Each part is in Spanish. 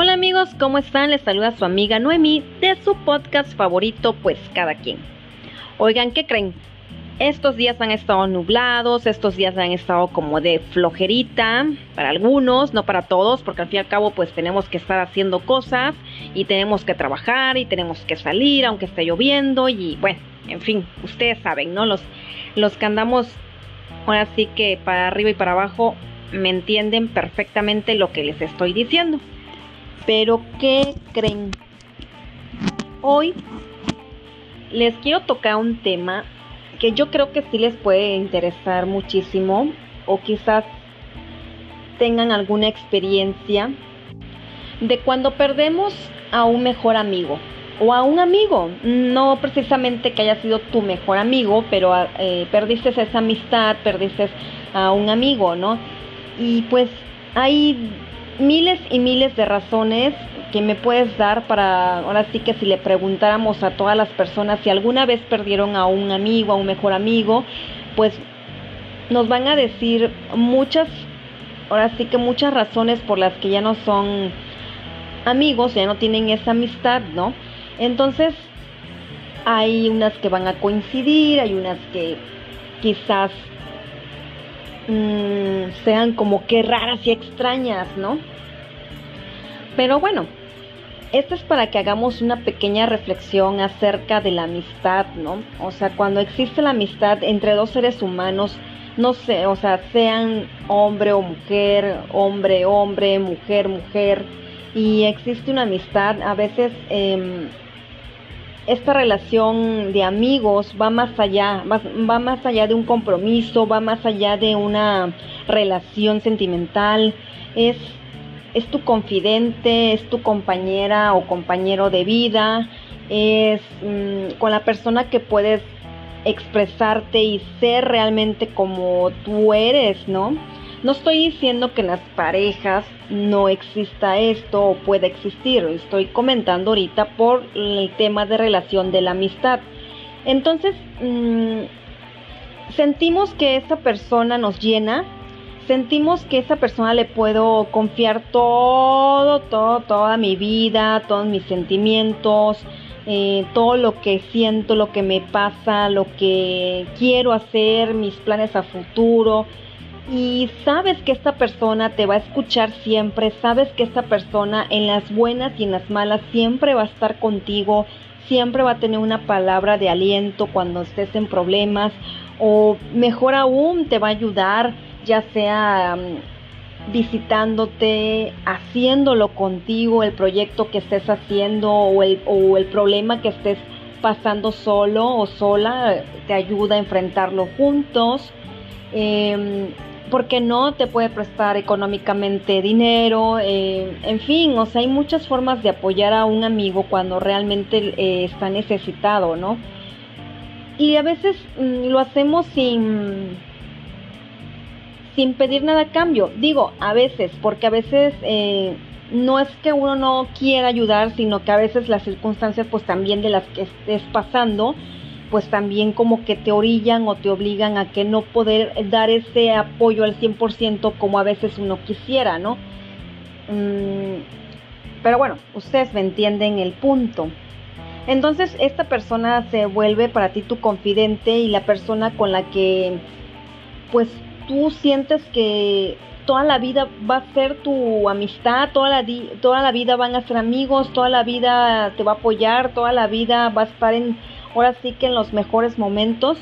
Hola amigos, ¿cómo están? Les saluda su amiga Noemi de su podcast favorito, pues cada quien. Oigan, ¿qué creen? Estos días han estado nublados, estos días han estado como de flojerita para algunos, no para todos, porque al fin y al cabo pues tenemos que estar haciendo cosas y tenemos que trabajar y tenemos que salir aunque esté lloviendo y bueno, en fin, ustedes saben, ¿no? Los, los que andamos ahora sí que para arriba y para abajo me entienden perfectamente lo que les estoy diciendo. Pero ¿qué creen? Hoy les quiero tocar un tema que yo creo que sí les puede interesar muchísimo o quizás tengan alguna experiencia de cuando perdemos a un mejor amigo o a un amigo, no precisamente que haya sido tu mejor amigo, pero eh, perdiste esa amistad, perdiste a un amigo, ¿no? Y pues hay miles y miles de razones que me puedes dar para, ahora sí que si le preguntáramos a todas las personas si alguna vez perdieron a un amigo, a un mejor amigo, pues nos van a decir muchas, ahora sí que muchas razones por las que ya no son amigos, ya no tienen esa amistad, ¿no? Entonces, hay unas que van a coincidir, hay unas que quizás mmm, sean como que raras y extrañas, ¿no? Pero bueno, esto es para que hagamos una pequeña reflexión acerca de la amistad, ¿no? O sea, cuando existe la amistad entre dos seres humanos, no sé, o sea, sean hombre o mujer, hombre, hombre, mujer, mujer, y existe una amistad, a veces eh, esta relación de amigos va más allá, va, más allá de un compromiso, va más allá de una relación sentimental, es, es tu confidente, es tu compañera o compañero de vida, es mmm, con la persona que puedes expresarte y ser realmente como tú eres, ¿no? No estoy diciendo que en las parejas no exista esto o pueda existir, estoy comentando ahorita por el tema de relación de la amistad. Entonces, mmm, sentimos que esa persona nos llena, sentimos que esa persona le puedo confiar todo, todo, toda mi vida, todos mis sentimientos, eh, todo lo que siento, lo que me pasa, lo que quiero hacer, mis planes a futuro y sabes que esta persona te va a escuchar siempre, sabes que esta persona en las buenas y en las malas siempre va a estar contigo, siempre va a tener una palabra de aliento cuando estés en problemas o mejor aún te va a ayudar ya sea um, visitándote, haciéndolo contigo, el proyecto que estés haciendo o el, o el problema que estés pasando solo o sola, te ayuda a enfrentarlo juntos. Eh, porque no te puede prestar económicamente dinero, eh, en fin, o sea, hay muchas formas de apoyar a un amigo cuando realmente eh, está necesitado, ¿no? Y a veces mm, lo hacemos sin, sin pedir nada a cambio. Digo, a veces, porque a veces eh, no es que uno no quiera ayudar, sino que a veces las circunstancias, pues también de las que estés pasando, pues también como que te orillan o te obligan a que no poder dar ese apoyo al 100% como a veces uno quisiera, ¿no? Mm, pero bueno, ustedes me entienden el punto. Entonces esta persona se vuelve para ti tu confidente y la persona con la que pues tú sientes que toda la vida va a ser tu amistad, toda la, toda la vida van a ser amigos, toda la vida te va a apoyar, toda la vida va a estar en ahora sí que en los mejores momentos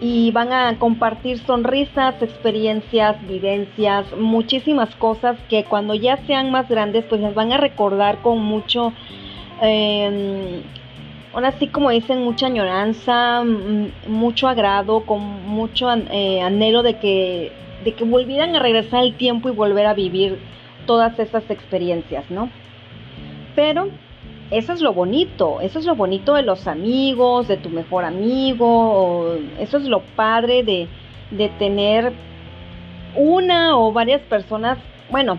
y van a compartir sonrisas, experiencias, vivencias, muchísimas cosas que cuando ya sean más grandes pues las van a recordar con mucho, eh, ahora sí como dicen, mucha añoranza, mucho agrado, con mucho eh, anhelo de que, de que volvieran a regresar el tiempo y volver a vivir todas esas experiencias, ¿no? Pero eso es lo bonito, eso es lo bonito de los amigos, de tu mejor amigo, eso es lo padre de, de tener una o varias personas, bueno,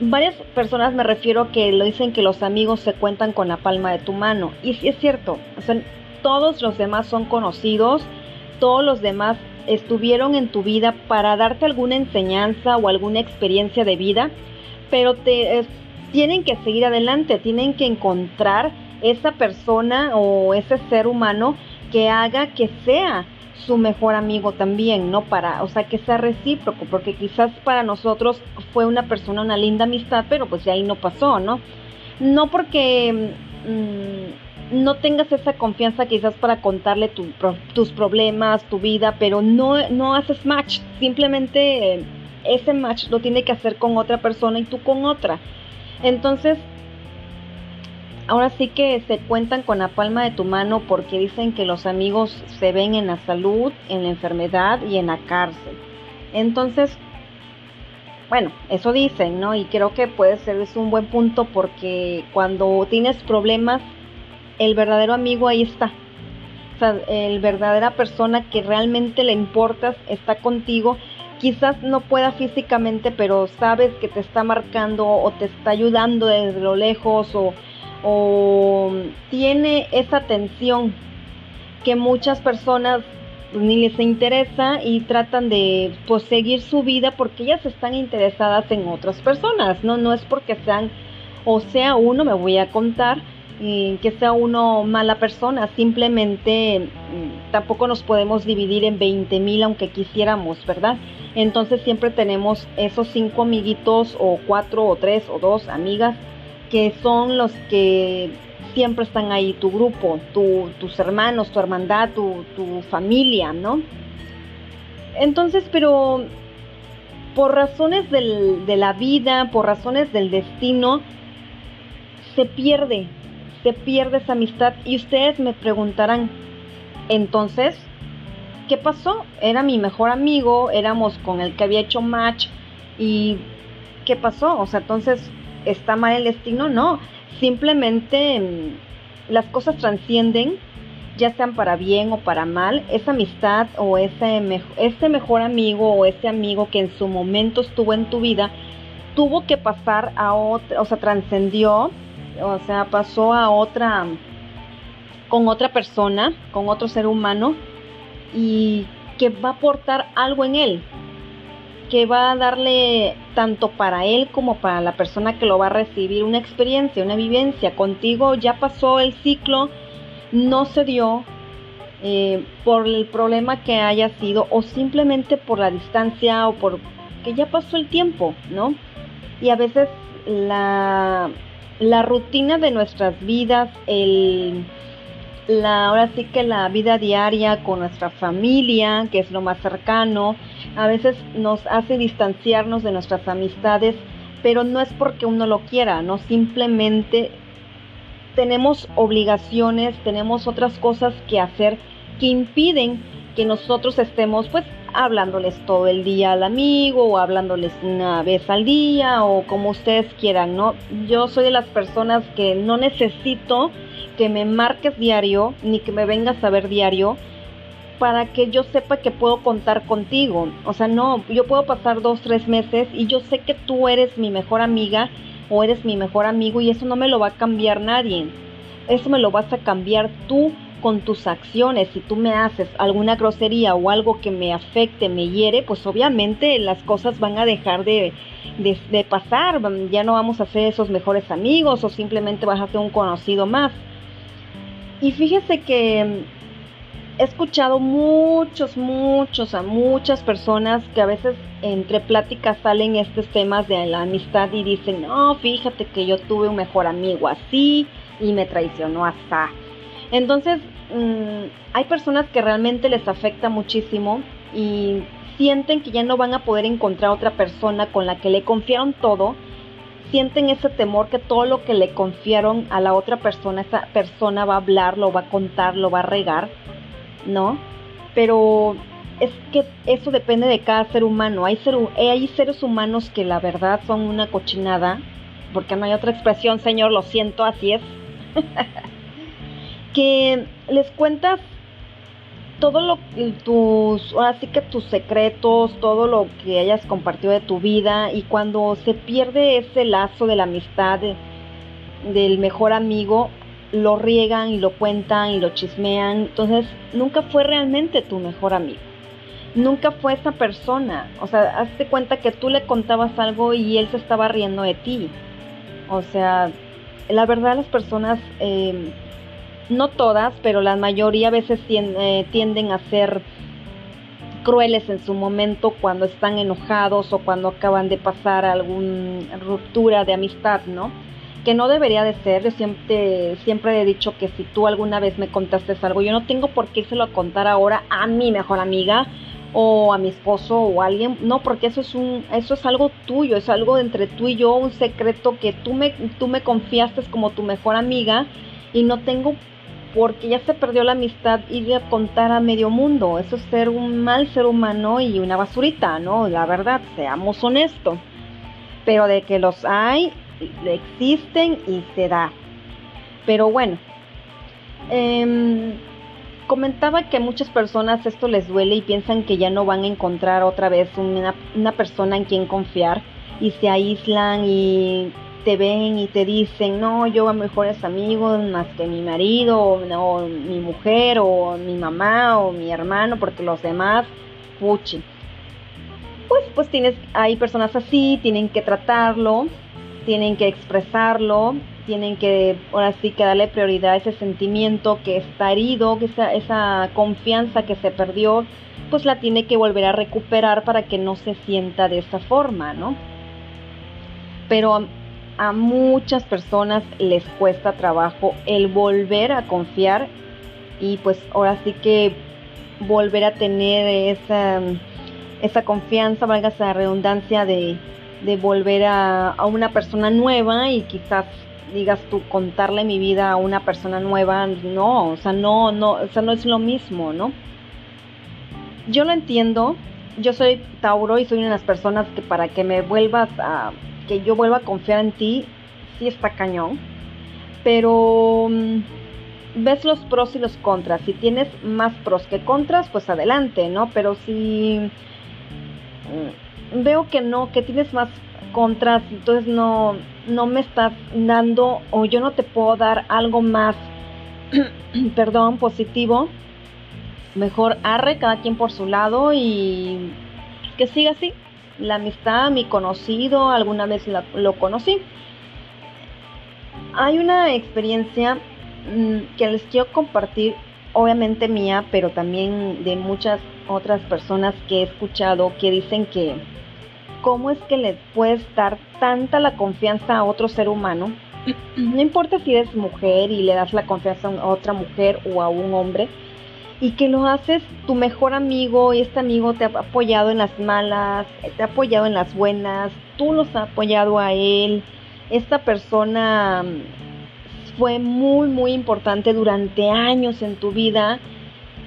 varias personas me refiero que lo dicen que los amigos se cuentan con la palma de tu mano. Y sí es cierto, todos los demás son conocidos, todos los demás estuvieron en tu vida para darte alguna enseñanza o alguna experiencia de vida, pero te tienen que seguir adelante, tienen que encontrar esa persona o ese ser humano que haga que sea su mejor amigo también, ¿no? Para, o sea, que sea recíproco, porque quizás para nosotros fue una persona, una linda amistad, pero pues de ahí no pasó, ¿no? No porque mm, no tengas esa confianza quizás para contarle tus problemas, tu vida, pero no, no haces match, simplemente eh, ese match lo tiene que hacer con otra persona y tú con otra. Entonces, ahora sí que se cuentan con la palma de tu mano porque dicen que los amigos se ven en la salud, en la enfermedad y en la cárcel. Entonces, bueno, eso dicen, ¿no? Y creo que puede ser es un buen punto porque cuando tienes problemas, el verdadero amigo ahí está. O sea, el verdadera persona que realmente le importas está contigo. Quizás no pueda físicamente, pero sabes que te está marcando o te está ayudando desde lo lejos o o tiene esa atención que muchas personas ni les interesa y tratan de pues, seguir su vida porque ellas están interesadas en otras personas, ¿no? No es porque sean o sea uno, me voy a contar, que sea uno mala persona, simplemente mm, tampoco nos podemos dividir en 20 mil aunque quisiéramos, ¿verdad? Entonces siempre tenemos esos cinco amiguitos o cuatro o tres o dos amigas que son los que siempre están ahí, tu grupo, tus hermanos, tu hermandad, tu, tu familia, ¿no? Entonces, pero por razones del, de la vida, por razones del destino, se pierde, se pierde esa amistad. Y ustedes me preguntarán, entonces, ¿qué pasó? Era mi mejor amigo, éramos con el que había hecho match y ¿qué pasó? O sea, entonces, está mal el destino, no. Simplemente mm, las cosas trascienden, ya sean para bien o para mal. Esa amistad o ese, ese mejor amigo o ese amigo que en su momento estuvo en tu vida, tuvo que pasar a otra, o sea, trascendió, o sea, pasó a otra, con otra persona, con otro ser humano, y que va a aportar algo en él, que va a darle tanto para él como para la persona que lo va a recibir una experiencia, una vivencia. Contigo ya pasó el ciclo, no se dio eh, por el problema que haya sido o simplemente por la distancia o por que ya pasó el tiempo, ¿no? Y a veces la, la rutina de nuestras vidas, el la, ahora sí que la vida diaria con nuestra familia, que es lo más cercano, a veces nos hace distanciarnos de nuestras amistades, pero no es porque uno lo quiera, no simplemente tenemos obligaciones, tenemos otras cosas que hacer que impiden que nosotros estemos pues hablándoles todo el día al amigo o hablándoles una vez al día o como ustedes quieran, ¿no? Yo soy de las personas que no necesito que me marques diario ni que me vengas a ver diario para que yo sepa que puedo contar contigo. O sea, no, yo puedo pasar dos, tres meses y yo sé que tú eres mi mejor amiga o eres mi mejor amigo y eso no me lo va a cambiar nadie. Eso me lo vas a cambiar tú con tus acciones. Si tú me haces alguna grosería o algo que me afecte, me hiere, pues obviamente las cosas van a dejar de, de, pasar. Ya no vamos a ser esos mejores amigos o simplemente vas a ser un conocido más. Y fíjese que mm, he escuchado muchos, muchos, a muchas personas que a veces entre pláticas salen estos temas de la amistad y dicen, no, fíjate que yo tuve un mejor amigo así y me traicionó así. Entonces, mm, hay personas que realmente les afecta muchísimo y sienten que ya no van a poder encontrar otra persona con la que le confiaron todo sienten ese temor que todo lo que le confiaron a la otra persona, esa persona va a hablar, lo va a contar, lo va a regar, ¿no? Pero es que eso depende de cada ser humano. Hay, ser, hay seres humanos que la verdad son una cochinada, porque no hay otra expresión, señor, lo siento, así es. que les cuentas todo lo tus ahora sí que tus secretos, todo lo que hayas compartido de tu vida y cuando se pierde ese lazo de la amistad del mejor amigo, lo riegan y lo cuentan y lo chismean, entonces nunca fue realmente tu mejor amigo. Nunca fue esa persona, o sea, hazte cuenta que tú le contabas algo y él se estaba riendo de ti. O sea, la verdad las personas, eh, no todas, pero la mayoría a veces eh, tienden a ser crueles en su momento cuando están enojados o cuando acaban de pasar alguna ruptura de amistad, ¿no? Que no debería de ser. Yo siempre, siempre he dicho que si tú alguna vez me contaste algo, yo no tengo por qué se lo contar ahora a mi mejor amiga o a mi esposo o a alguien, no, porque eso es un eso es algo tuyo, es algo entre tú y yo, un secreto que tú me tú me confiaste como tu mejor amiga y no tengo porque ya se perdió la amistad ir a contar a medio mundo, eso es ser un mal ser humano y una basurita, ¿no? La verdad, seamos honestos. Pero de que los hay, existen y se da. Pero bueno, eh, Comentaba que a muchas personas esto les duele y piensan que ya no van a encontrar otra vez una, persona en quien confiar y se aíslan y te ven y te dicen, no, yo a mejores amigos más que mi marido o, mi mujer o mi mamá o mi hermano porque los demás, puchi. Pues, pues tienes, hay personas así, tienen que tratarlo, tienen que expresarlo tienen que ahora sí que darle prioridad a ese sentimiento que está herido, que esa, esa confianza que se perdió, pues la tiene que volver a recuperar para que no se sienta de esa forma, ¿no? Pero a, muchas personas les cuesta trabajo el volver a confiar y pues ahora sí que volver a tener esa, esa confianza, valga esa redundancia de, de volver a, a, una persona nueva y quizás digas tú contarle mi vida a una persona nueva, no, o sea, no, no, o sea, no es lo mismo, ¿no? Yo lo entiendo, yo soy Tauro y soy una de las personas que para que me vuelvas a, que yo vuelva a confiar en ti, sí está cañón, pero mm, ves los pros y los contras, si tienes más pros que contras, pues adelante, ¿no? Pero si mm, veo que no, que tienes más contras, entonces no, no me estás dando o yo no te puedo dar algo más, perdón, positivo, mejor arre cada quien por su lado y que siga así. La amistad, mi conocido, alguna vez lo conocí. Hay una experiencia mm, que les quiero compartir, obviamente mía, pero también de muchas otras personas que he escuchado que dicen que cómo es que le puedes dar tanta la confianza a otro ser humano. No importa si eres mujer y le das la confianza a otra mujer o a un hombre, y que lo haces tu mejor amigo y este amigo te ha apoyado en las malas, te ha apoyado en las buenas, tú los has apoyado a él. Esta persona mm, fue muy, muy importante durante años en tu vida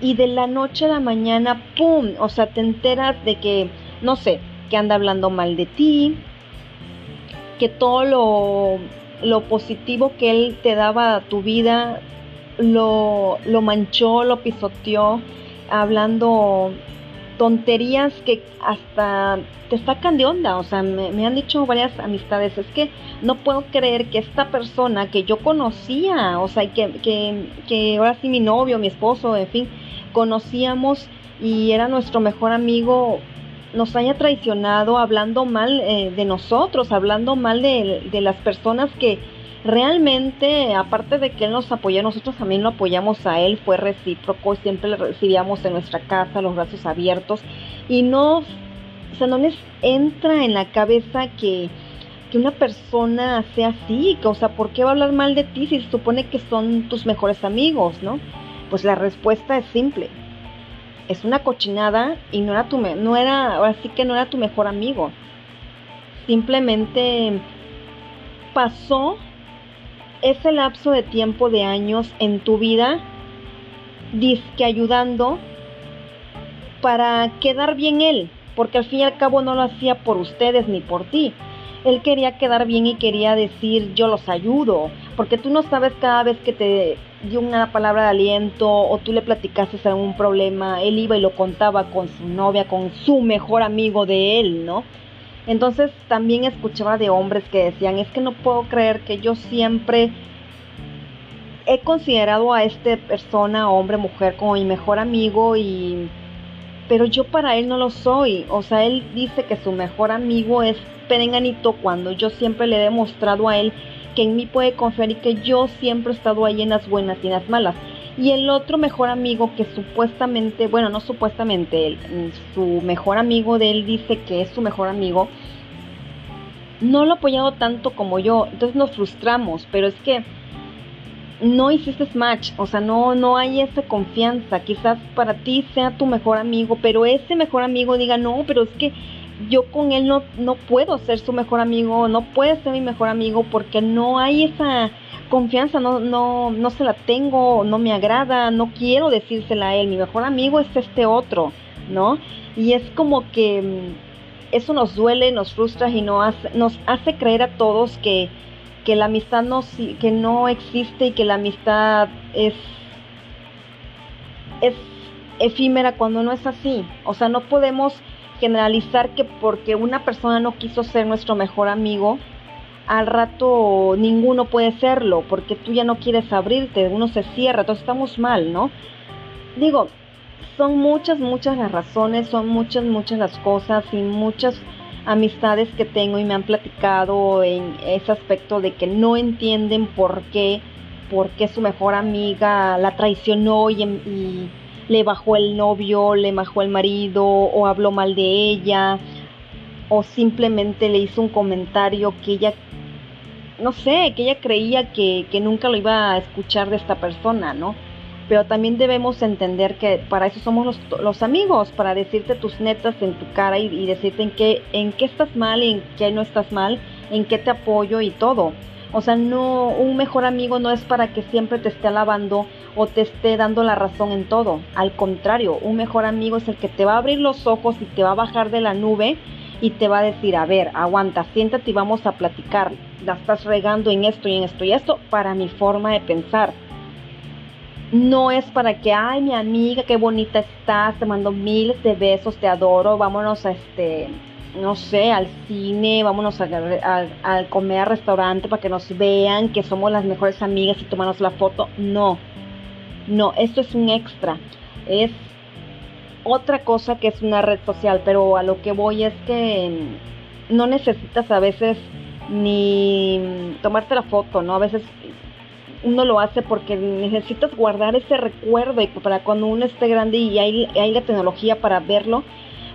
y de la noche a la mañana, ¡pum! O sea, te enteras de que, no sé, que anda hablando mal de ti, que todo lo, lo positivo que él te daba a tu vida lo, lo manchó, lo pisoteó, hablando tonterías que hasta te sacan de onda. O sea, me, han dicho varias amistades, es que no puedo creer que esta persona que yo conocía, o sea, que, que, que ahora sí mi novio, mi esposo, en fin, conocíamos y era nuestro mejor amigo, nos haya traicionado hablando mal eh, de nosotros, hablando mal de, de, las personas que realmente, aparte de que él nos apoyó, nosotros también lo apoyamos a él, fue recíproco, siempre le recibíamos en nuestra casa los brazos abiertos y no, o sea, no les entra en la cabeza que, que una persona sea así, que, o sea, ¿por qué va a hablar mal de ti si se supone que son tus mejores amigos, no? Pues la respuesta es simple, es una cochinada y no era tu no era ahora que no era tu mejor amigo. Simplemente pasó ese lapso de tiempo de años en tu vida disque ayudando para quedar bien él, porque al fin y al cabo no lo hacía por ustedes ni por ti. Él quería quedar bien y quería decir yo los ayudo, porque tú no sabes cada vez que te dio una palabra de aliento o tú le platicaste algún problema, él iba y lo contaba con su novia, con su mejor amigo de él, ¿no? Entonces también escuchaba de hombres que decían, es que no puedo creer que yo siempre he considerado a esta persona, hombre, mujer, como mi mejor amigo y, pero yo para él no lo soy. O sea, él dice que su mejor amigo es Perenganito cuando yo siempre le he demostrado a él que en mí puede confiar y que yo siempre he estado ahí en las buenas y en las malas. Y el otro mejor amigo que supuestamente, bueno, no supuestamente, su mejor amigo de él dice que es su mejor amigo, no lo ha apoyado tanto como yo. Entonces nos frustramos, pero es que no hiciste match, o sea, no, no hay esa confianza. Quizás para ti sea tu mejor amigo, pero ese mejor amigo diga, no, pero es que yo con él no, no puedo ser su mejor amigo, no puede ser mi mejor amigo porque no hay esa confianza, no, no, no se la tengo, no me agrada, no quiero decírsela a él, mi mejor amigo es este otro, ¿no? Y es como que mm, eso nos duele, nos frustra y nos hace, nos hace creer a todos que, que la amistad no, que no existe y que la amistad es, es efímera cuando no es así. O sea, no podemos generalizar que porque una persona no quiso ser nuestro mejor amigo, al rato ninguno puede serlo, porque tú ya no quieres abrirte, uno se cierra, entonces estamos mal, ¿no? Digo, son muchas, muchas las razones, son muchas, muchas las cosas y muchas amistades que tengo y me han platicado en ese aspecto de que no entienden por qué, por qué su mejor amiga la traicionó y, le bajó el novio, le bajó el marido o habló mal de ella o simplemente le hizo un comentario que ella, no sé, que ella creía que, que nunca lo iba a escuchar de esta persona, ¿no? pero también debemos entender que para eso somos los, amigos, para decirte tus netas en tu cara y, decirte en qué, en qué estás mal y en qué no estás mal, en qué te apoyo y todo. O sea, no, un mejor amigo no es para que siempre te esté alabando o te esté dando la razón en todo. Al contrario, un mejor amigo es el que te va a abrir los ojos y te va a bajar de la nube y te va a decir, a ver, aguanta, siéntate y vamos a platicar. La estás regando en esto y en esto y esto para mi forma de pensar no es para que, ay, mi amiga, qué bonita estás, te mando miles de besos, te adoro, vámonos a este, no sé, al cine, vámonos a, comer al restaurante para que nos vean que somos las mejores amigas y tomarnos la foto. No, no, esto es un extra. Es otra cosa que es una red social, pero a lo que voy es que no necesitas a veces ni tomarte la foto, ¿no? A veces uno lo hace porque necesitas guardar ese recuerdo y para cuando uno esté grande y hay la tecnología para verlo,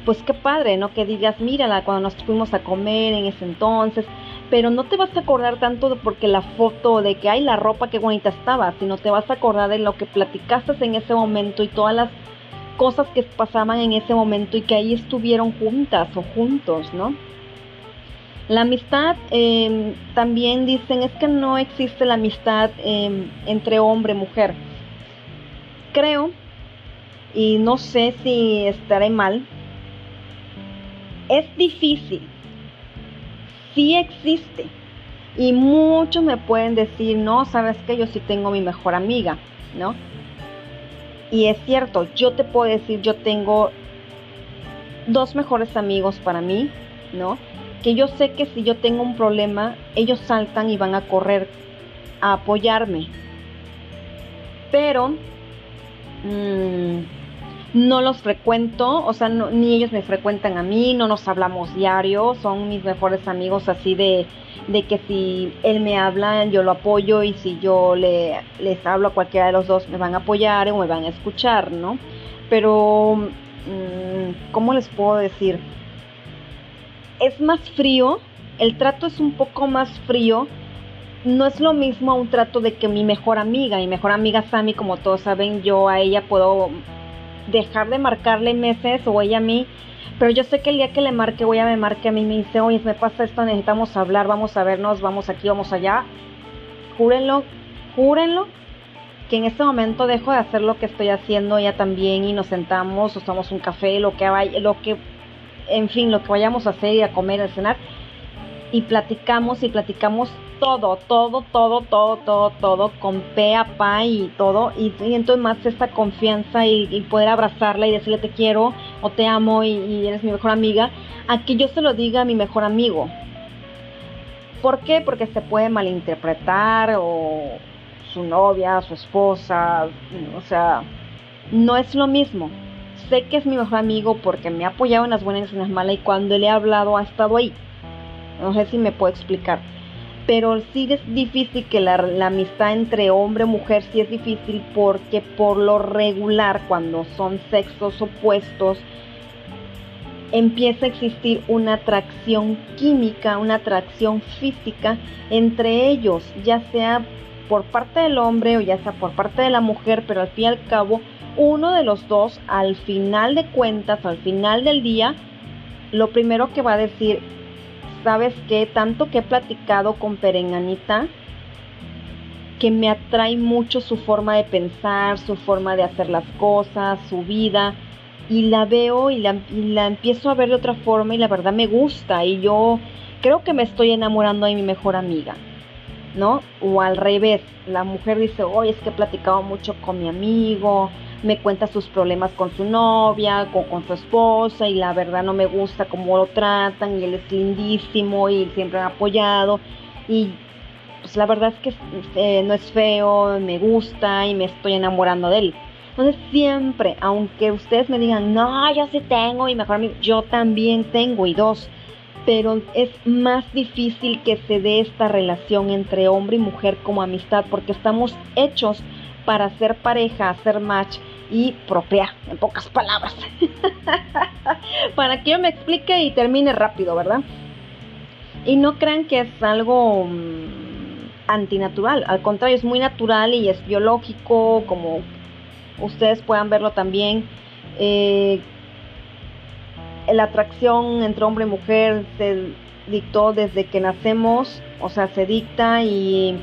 pues qué padre, ¿no? Que digas, mírala, cuando nos fuimos a comer en ese entonces, pero no te vas a acordar tanto porque la foto de que hay la ropa qué bonita estaba, sino te vas a acordar de lo que platicaste en ese momento y todas las cosas que pasaban en ese momento y que ahí estuvieron juntas o juntos, ¿no? La amistad em, también dicen es que no existe la amistad em, entre hombre y mujer. Creo, y no sé si estaré mal, es difícil. Sí existe. Y muchos me pueden decir, no, sabes que yo sí tengo mi mejor amiga, ¿no? Y es cierto, yo te puedo decir, yo tengo dos mejores amigos para mí, ¿no? que yo sé que si yo tengo un problema, ellos saltan y van a correr a apoyarme. Pero mm, no los frecuento, o sea, ni ellos me frecuentan a mí, no nos hablamos diario, son mis mejores amigos así de, de que si él me habla, yo lo apoyo y si yo le, les hablo a cualquiera de los dos, me van a apoyar o me van a escuchar, ¿no? Pero, mm, ¿cómo les puedo decir? es más frío, el trato es un poco más frío. No es lo mismo a un trato de que mi mejor amiga, mi mejor amiga Sammy, como todos saben, yo a ella puedo dejar de marcarle meses o ella a mí, pero yo sé que el día que le marque o ella me marque a mí me dice, oye, me pasa esto, necesitamos hablar, vamos a vernos, vamos aquí, vamos allá. Júrenlo, júrenlo que en este momento dejo de hacer lo que estoy haciendo ella también y nos sentamos o tomamos un café, lo que vaya, lo que en fin, lo que vayamos a hacer, y a comer, a cenar, y platicamos y platicamos todo, todo, todo, todo, todo, todo, con pe a pa y todo, y siento más esta confianza y, poder abrazarla y decirle te quiero o te amo y, eres mi mejor amiga, a que yo se lo diga a mi mejor amigo. ¿Por qué? Porque se puede malinterpretar o su novia, su esposa, o sea, no es lo mismo sé que es mi mejor amigo porque me ha apoyado en las buenas y en las malas y cuando le he hablado ha estado ahí. No sé si me puedo explicar. Pero sí es difícil que la, amistad entre hombre y mujer sí es difícil porque por lo regular cuando son sexos opuestos empieza a existir una atracción química, una atracción física entre ellos, ya sea por parte del hombre o ya sea por parte de la mujer, pero al fin y al cabo uno de los dos al final de cuentas, al final del día, lo primero que va a decir, ¿sabes qué? Tanto que he platicado con Perenganita, que me atrae mucho su forma de pensar, su forma de hacer las cosas, su vida, y la veo y la, y la empiezo a ver de otra forma y la verdad me gusta y yo creo que me estoy enamorando de mi mejor amiga. ¿no? O al revés, la mujer dice, oye, es que he platicado mucho con mi amigo, me cuenta sus problemas con su novia, con, con su esposa y la verdad no me gusta cómo lo tratan y él es lindísimo y siempre ha apoyado y pues la verdad es que eh, no es feo, me gusta y me estoy enamorando de él. Entonces siempre, aunque ustedes me digan, no, yo sí tengo y mejor amigo, yo también tengo y dos, pero es más difícil que se dé esta relación entre hombre y mujer como amistad porque estamos hechos para ser pareja, hacer match y procrear, en pocas palabras. para que yo me explique y termine rápido, ¿verdad? Y no crean que es algo mm, antinatural, al contrario, es muy natural y es biológico, como ustedes puedan verlo también. Eh, la atracción entre hombre y mujer se dictó desde que nacemos, o sea, se dicta y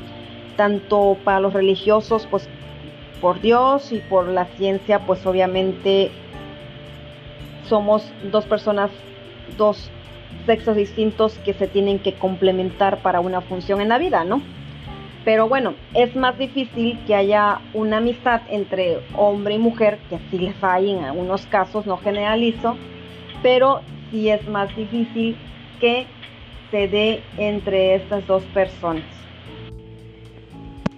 tanto para los religiosos, pues por Dios y por la ciencia, pues obviamente somos dos personas, dos sexos distintos que se tienen que complementar para una función en la vida, ¿no? Pero bueno, es más difícil que haya una amistad entre hombre y mujer, que sí les hay en algunos casos, no generalizo, pero sí es más difícil que se dé entre estas dos personas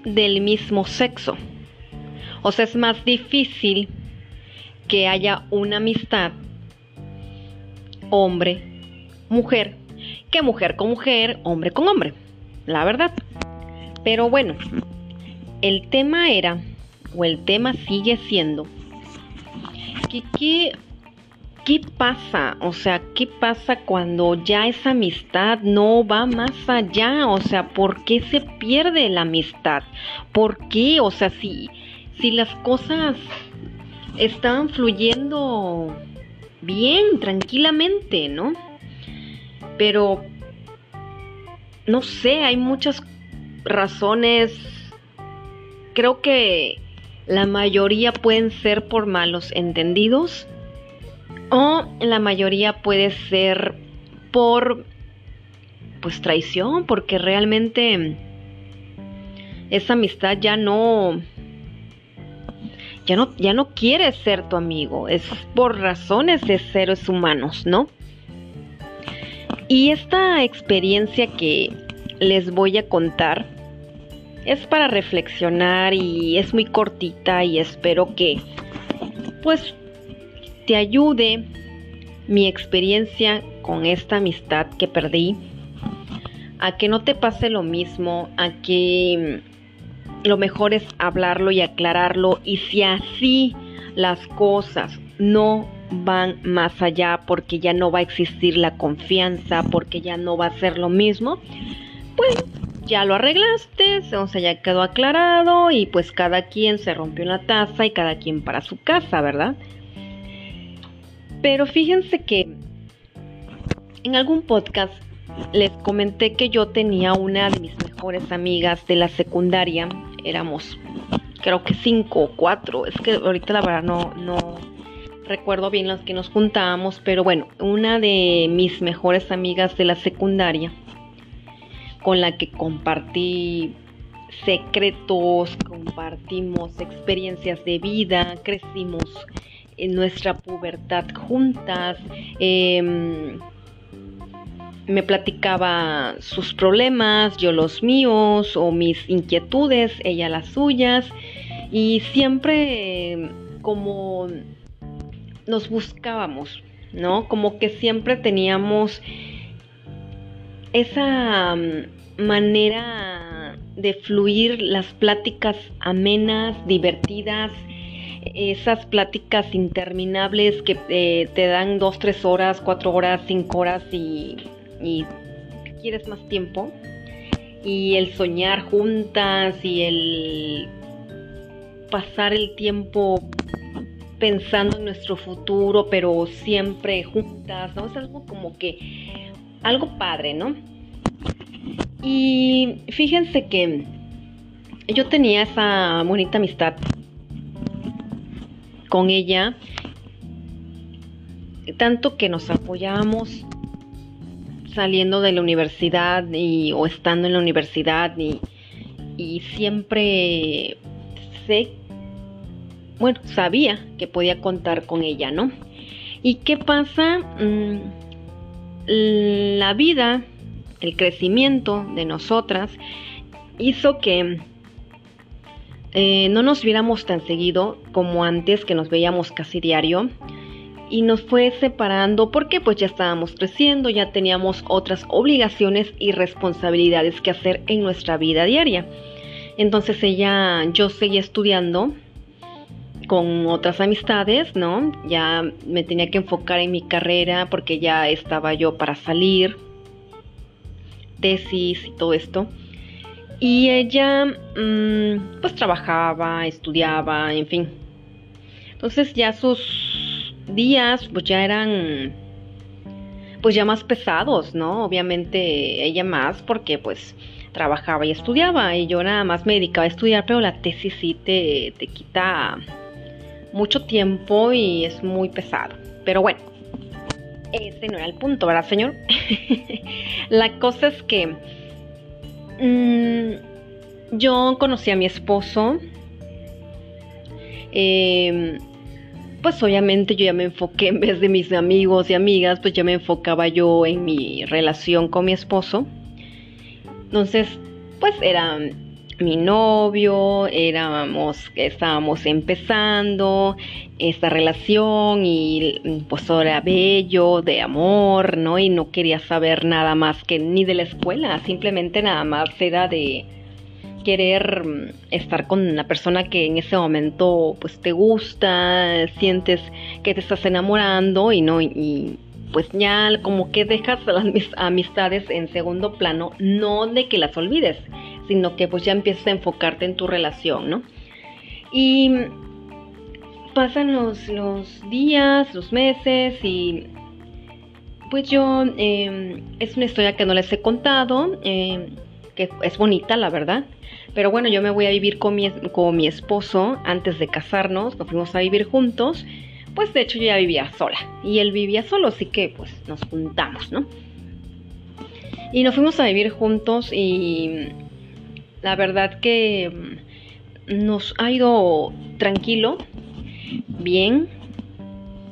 del mismo sexo. O sea, es más difícil que haya una amistad hombre-mujer que mujer con mujer, hombre con hombre. La verdad. Pero bueno, el tema era, o el tema sigue siendo, que qué, qué pasa, o sea, qué pasa cuando ya esa amistad no va más allá, o sea, ¿por qué se pierde la amistad? ¿Por qué? O sea, si si las cosas estaban fluyendo bien, tranquilamente, ¿no? Pero, no sé, hay muchas razones. Creo que la mayoría pueden ser por malos entendidos o la mayoría puede ser por pues traición, porque realmente esa amistad ya no ya no, ya no quiere ser tu amigo, es por razones de seres humanos, ¿no? Y esta experiencia que les voy a contar es para reflexionar y es muy cortita y espero que pues te ayude mi experiencia con esta amistad que perdí, a que no te pase lo mismo, a que lo mejor es hablarlo y aclararlo y si así las cosas no van más allá porque ya no va a existir la confianza, porque ya no va a ser lo mismo, pues ya lo arreglaste, o sea, ya quedó aclarado y pues cada quien se rompió la taza y cada quien para su casa, ¿verdad? Pero fíjense que en algún podcast les comenté que yo tenía una de mis mejores amigas de la secundaria éramos creo que cinco o cuatro, es que ahorita la verdad no, no recuerdo bien los que nos juntábamos, pero bueno, una de mis mejores amigas de la secundaria, con la que compartí secretos, compartimos experiencias de vida, crecimos en nuestra pubertad juntas, eh, me platicaba sus problemas, yo los míos o mis inquietudes, ella las suyas y siempre como nos buscábamos, ¿no? Como que siempre teníamos esa mm, manera de fluir las pláticas amenas, divertidas, esas pláticas interminables que eh, te dan dos, tres horas, cuatro horas, cinco horas y, y quieres más tiempo. Y el soñar juntas y el pasar el tiempo pensando en nuestro futuro, pero siempre juntas, ¿no? Es algo como que, algo padre, ¿no? Y fíjense que yo tenía esa bonita amistad con ella, tanto que nos apoyábamos saliendo de la universidad y, o estando en la universidad y, y siempre sé, bueno, sabía que podía contar con ella, ¿no? ¿Y qué pasa? Mm, la vida, el crecimiento de nosotras hizo que eh, no nos viéramos tan seguido como antes que nos veíamos casi diario y nos fue separando porque pues ya estábamos creciendo, ya teníamos otras obligaciones y responsabilidades que hacer en nuestra vida diaria. Entonces ella, yo seguía estudiando con otras amistades, ¿no? Ya me tenía que enfocar en mi carrera porque ya estaba yo para salir, tesis y todo esto. Y ella mm, pues trabajaba, estudiaba, en fin. Entonces ya sus días pues ya eran pues ya más pesados, ¿no? Obviamente ella más porque pues trabajaba y estudiaba y yo nada más me dedicaba a estudiar, pero la tesis sí te, te quita mucho tiempo y es muy pesado. Pero bueno, ese no era el punto, ¿verdad, señor? la cosa es que Mm, yo conocí a mi esposo. Em, pues obviamente yo ya me enfoqué en vez de mis amigos y amigas, pues ya me enfocaba yo en mi relación con mi esposo. Entonces, pues era mi novio, éramos, estábamos empezando esta relación y pues era bello, de amor, ¿no? Y no quería saber nada más que ni de la escuela, simplemente nada más era de querer mm, estar con una persona que en ese momento pues te gusta, sientes que te estás enamorando y no y pues ya como que dejas las amistades en segundo plano, no de que las olvides, sino que pues ya empiezas a enfocarte en tu relación, ¿no? Y pasan los, los días, los meses y pues yo, em, es una historia que no les he contado, em, que es bonita, la verdad. Pero bueno, yo me voy a vivir con mi, con mi esposo antes de casarnos, nos fuimos a vivir juntos. Pues de hecho yo ya vivía sola y él vivía solo, así que pues nos juntamos, ¿no? Y nos fuimos a vivir juntos y la verdad que mm, nos ha ido tranquilo, bien.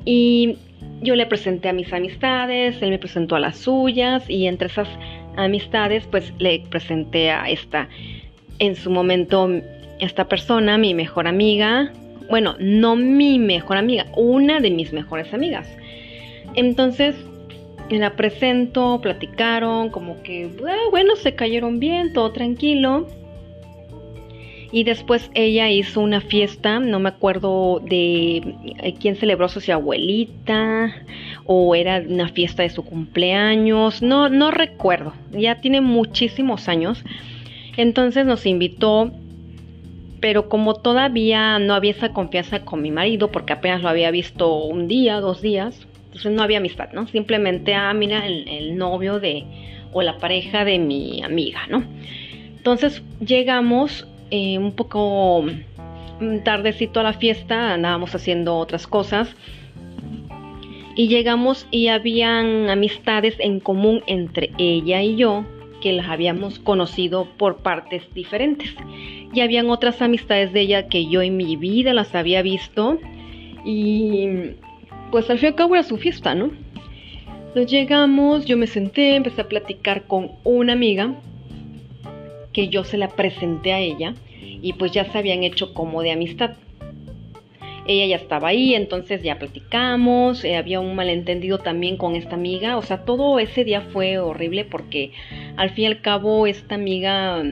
Y yo le presenté a mis amistades, él me presentó a las suyas y entre esas amistades pues le presenté a esta, en su momento, esta persona, mi mejor amiga. Bueno, no mi mejor amiga, una de mis mejores amigas. Entonces la presento, platicaron, como que, ah, bueno, se cayeron bien, todo tranquilo. Y después ella hizo una fiesta, no me acuerdo de eh, quién celebró, su abuelita o era una fiesta de su cumpleaños, no, no recuerdo, ya tiene muchísimos años. Entonces nos invitó, pero como todavía no había esa confianza con mi marido, porque apenas lo había visto un día, dos días, entonces no había amistad, ¿no? Simplemente, ah, mira, el, el novio de, o la pareja de mi amiga, ¿no? Entonces llegamos eh, un poco mm, tardecito a la fiesta, andábamos haciendo otras cosas. Y llegamos y habían amistades en común entre ella y yo que las habíamos conocido por partes diferentes. Y habían otras amistades de ella que yo en mi vida las había visto. Y pues al fin y al cabo era su fiesta, ¿no? Entonces llegamos, yo me senté, empecé a platicar con una amiga que yo se la presenté a ella y pues ya se habían hecho como de amistad. ella ya estaba ahí, entonces ya platicamos, eh, había un malentendido también con esta amiga, o sea, todo ese día fue horrible porque al fin y al cabo esta amiga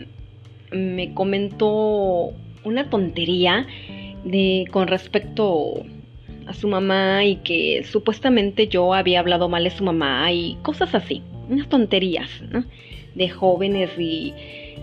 me comentó una tontería de con respecto a su mamá y que supuestamente yo había hablado mal de su mamá y cosas así, unas tonterías, ¿no? De jóvenes y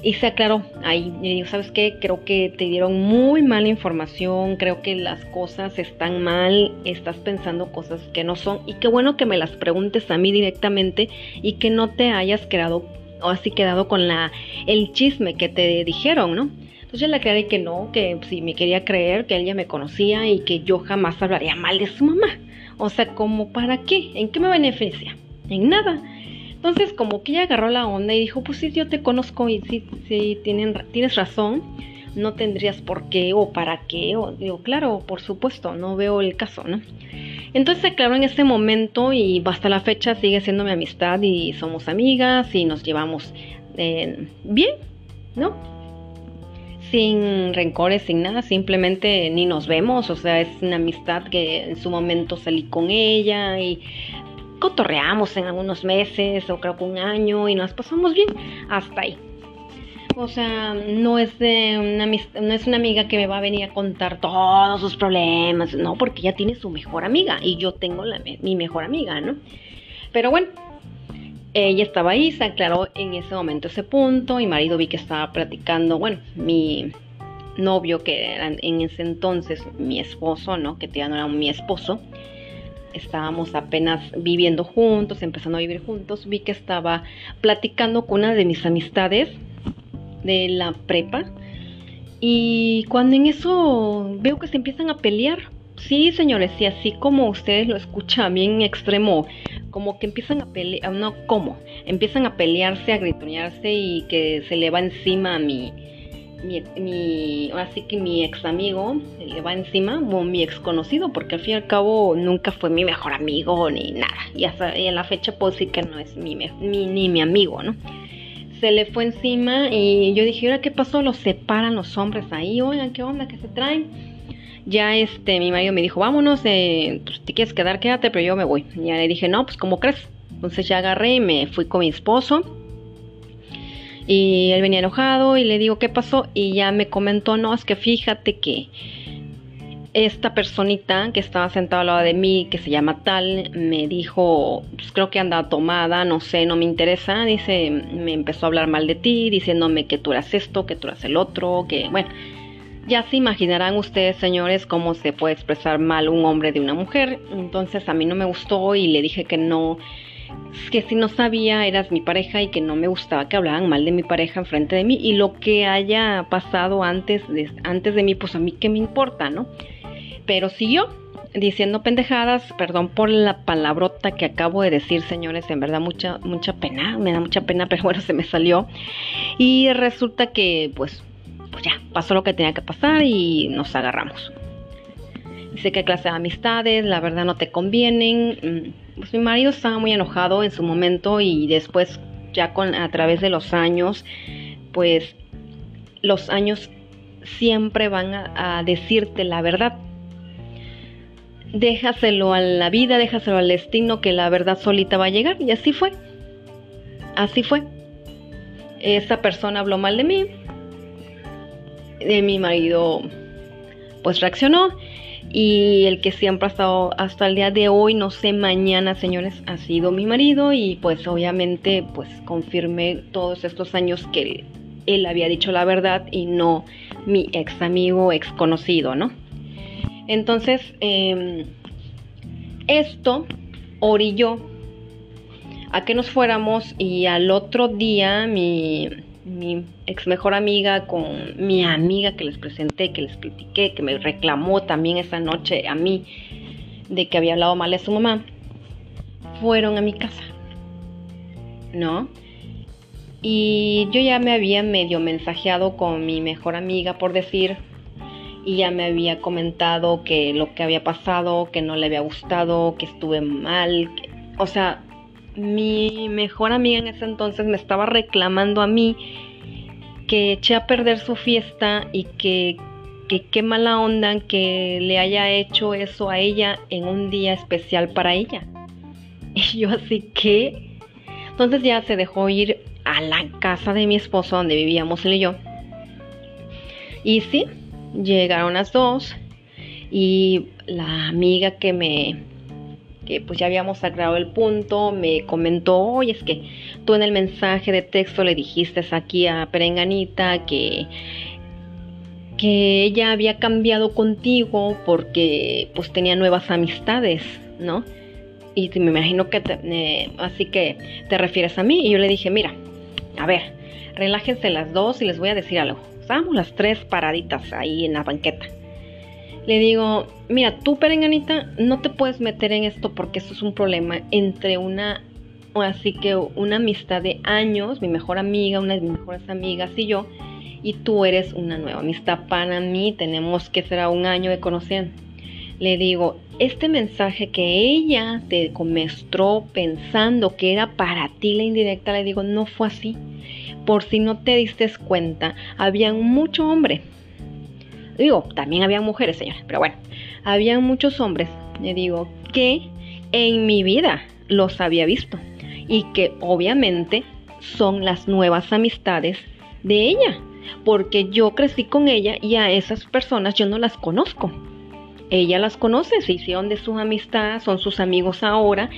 y se aclaró ahí. Y ¿sabes qué? Creo que te dieron muy mala información, creo que las cosas están mal, estás pensando cosas que no son. Y qué bueno que me las preguntes a mí directamente y que no te hayas quedado o así quedado con la el chisme que te dijeron, ¿no? Entonces yo le aclaré que no, que si me quería creer, que ella me conocía y que yo jamás hablaría mal de su mamá. O sea, ¿como para qué? ¿En qué me beneficia? En nada. Entonces como que ella agarró la onda y dijo, pues sí, yo te conozco y sí, tienes razón, no tendrías por qué o para qué. O, digo, claro, por supuesto, no veo el caso, ¿no? Entonces se aclaró en ese momento y hasta la fecha sigue siendo mi amistad y somos amigas y nos llevamos eh, bien, ¿no? Sin rencores, sin nada, simplemente ni nos vemos, o sea, es una amistad que en su momento salí con ella y cotorreamos en algunos meses o creo que un año y nos pasamos bien hasta ahí. O sea, no es de una no es una amiga que me va a venir a contar todos sus problemas, no, porque ella tiene su mejor amiga y yo tengo mi mejor amiga, ¿no? Pero bueno, ella estaba ahí, se aclaró en ese momento ese punto. Mi marido vi que estaba platicando, bueno, mi novio que era en ese entonces mi esposo, ¿no? Que ya no era mi esposo estábamos apenas viviendo juntos, empezando a vivir juntos, vi que estaba platicando con una de mis amistades de la prepa y cuando en eso veo que se empiezan a pelear. Sí, señores, y así como ustedes lo escuchan bien extremo, como que empiezan a pelear, no, ¿cómo? Empiezan a pelearse, a gritonearse y que se le va encima a mi, mi, así que mi ex amigo le va encima, o mi ex conocido, porque al fin y al cabo nunca fue mi mejor amigo ni nada. Y, hasta, y la fecha puedo decir que no es mi, ni mi amigo, ¿no? Se le fue encima y yo dije, ¿ahora qué pasó? Los separan los hombres ahí, oigan, ¿qué onda? ¿Qué se traen? Ya este, mi marido me dijo, vámonos, eh, pues, te quieres quedar, quédate, pero yo me voy. Y ya le dije, no, pues ¿cómo crees? Entonces ya agarré y me fui con mi esposo y él venía enojado y le digo, ¿qué pasó? Y ya me comentó, no, es que fíjate que esta personita que estaba sentada al lado de mí, que se llama tal, me dijo, pues creo que anda tomada, no sé, no me interesa, dice, me empezó a hablar mal de ti, diciéndome que tú eras esto, que tú eras el otro, que bueno, ya se imaginarán ustedes, señores, cómo se puede expresar mal un hombre de una mujer, entonces a mí no me gustó y le dije que no, que si no sabía eras mi pareja y que no me gustaba que hablaban mal de mi pareja enfrente de mí y lo que haya pasado antes de, antes de mí, pues a mí qué me importa, ¿no? Pero siguió diciendo pendejadas, perdón por la palabrota que acabo de decir, señores, en verdad mucha mucha pena, me da mucha pena, pero bueno, se me salió. Y resulta que pues pues ya, pasó lo que tenía que pasar y nos agarramos. Dice qué clase de amistades, la verdad no te convienen. Mm, pues mi marido estaba muy enojado en su momento y después ya con a través de los años, pues los años siempre van a, decirte la verdad. Déjaselo a la vida, déjaselo al destino que la verdad solita va a llegar y así fue. Así fue. Esa persona habló mal de mí. De mi marido pues reaccionó y el que siempre ha estado hasta el día de hoy, no sé mañana, señores, ha sido mi marido y pues obviamente pues confirmé todos estos años que él había dicho la verdad y no mi ex amigo, ex conocido, ¿no? Entonces, eh, esto orilló a que nos fuéramos y al otro día mi mi ex mejor amiga con mi amiga que les presenté, que les platiqué, que me reclamó también esa noche a mí de que había hablado mal de su mamá, fueron a mi casa, ¿no? Y yo ya me había medio mensajeado con mi mejor amiga, por decir, y ya me había comentado que lo que había pasado, que no le había gustado, que estuve mal, o sea, mi mejor amiga en ese entonces me estaba reclamando a mí que eché a perder su fiesta y que que qué mala onda que le haya hecho eso a ella en un día especial para ella. Y yo así que... Entonces ya se dejó ir a la casa de mi esposo donde vivíamos él y yo. Y sí, llegaron las dos y la amiga que me que pues ya habíamos aclarado el punto, me comentó, oye, es que tú en el mensaje de texto le dijiste aquí a Perenganita que que ella había cambiado contigo porque pues tenía nuevas amistades, ¿no? Y me imagino que eh, así que te refieres a mí y yo le dije, mira, a ver, relájense las dos y les voy a decir algo. Estábamos las tres paraditas ahí en la banqueta. Le digo, mira, tú perenganita, no te puedes meter en esto porque esto es un problema entre una, así que una amistad de años, mi mejor amiga, una de mis mejores amigas y yo, y tú eres una nueva amistad para mí, tenemos que ser a un año de conocer. Le digo, este mensaje que ella te comestró pensando que era para ti la indirecta, le digo, no fue así. Por si no te diste cuenta, había mucho hombre. Digo, también había mujeres, señores, pero bueno, había muchos hombres, le digo, que en mi vida los había visto y que obviamente son las nuevas amistades de ella porque yo crecí con ella y a esas personas yo no las conozco. Ella las conoce, se hicieron de su amistad, son sus amigos ahora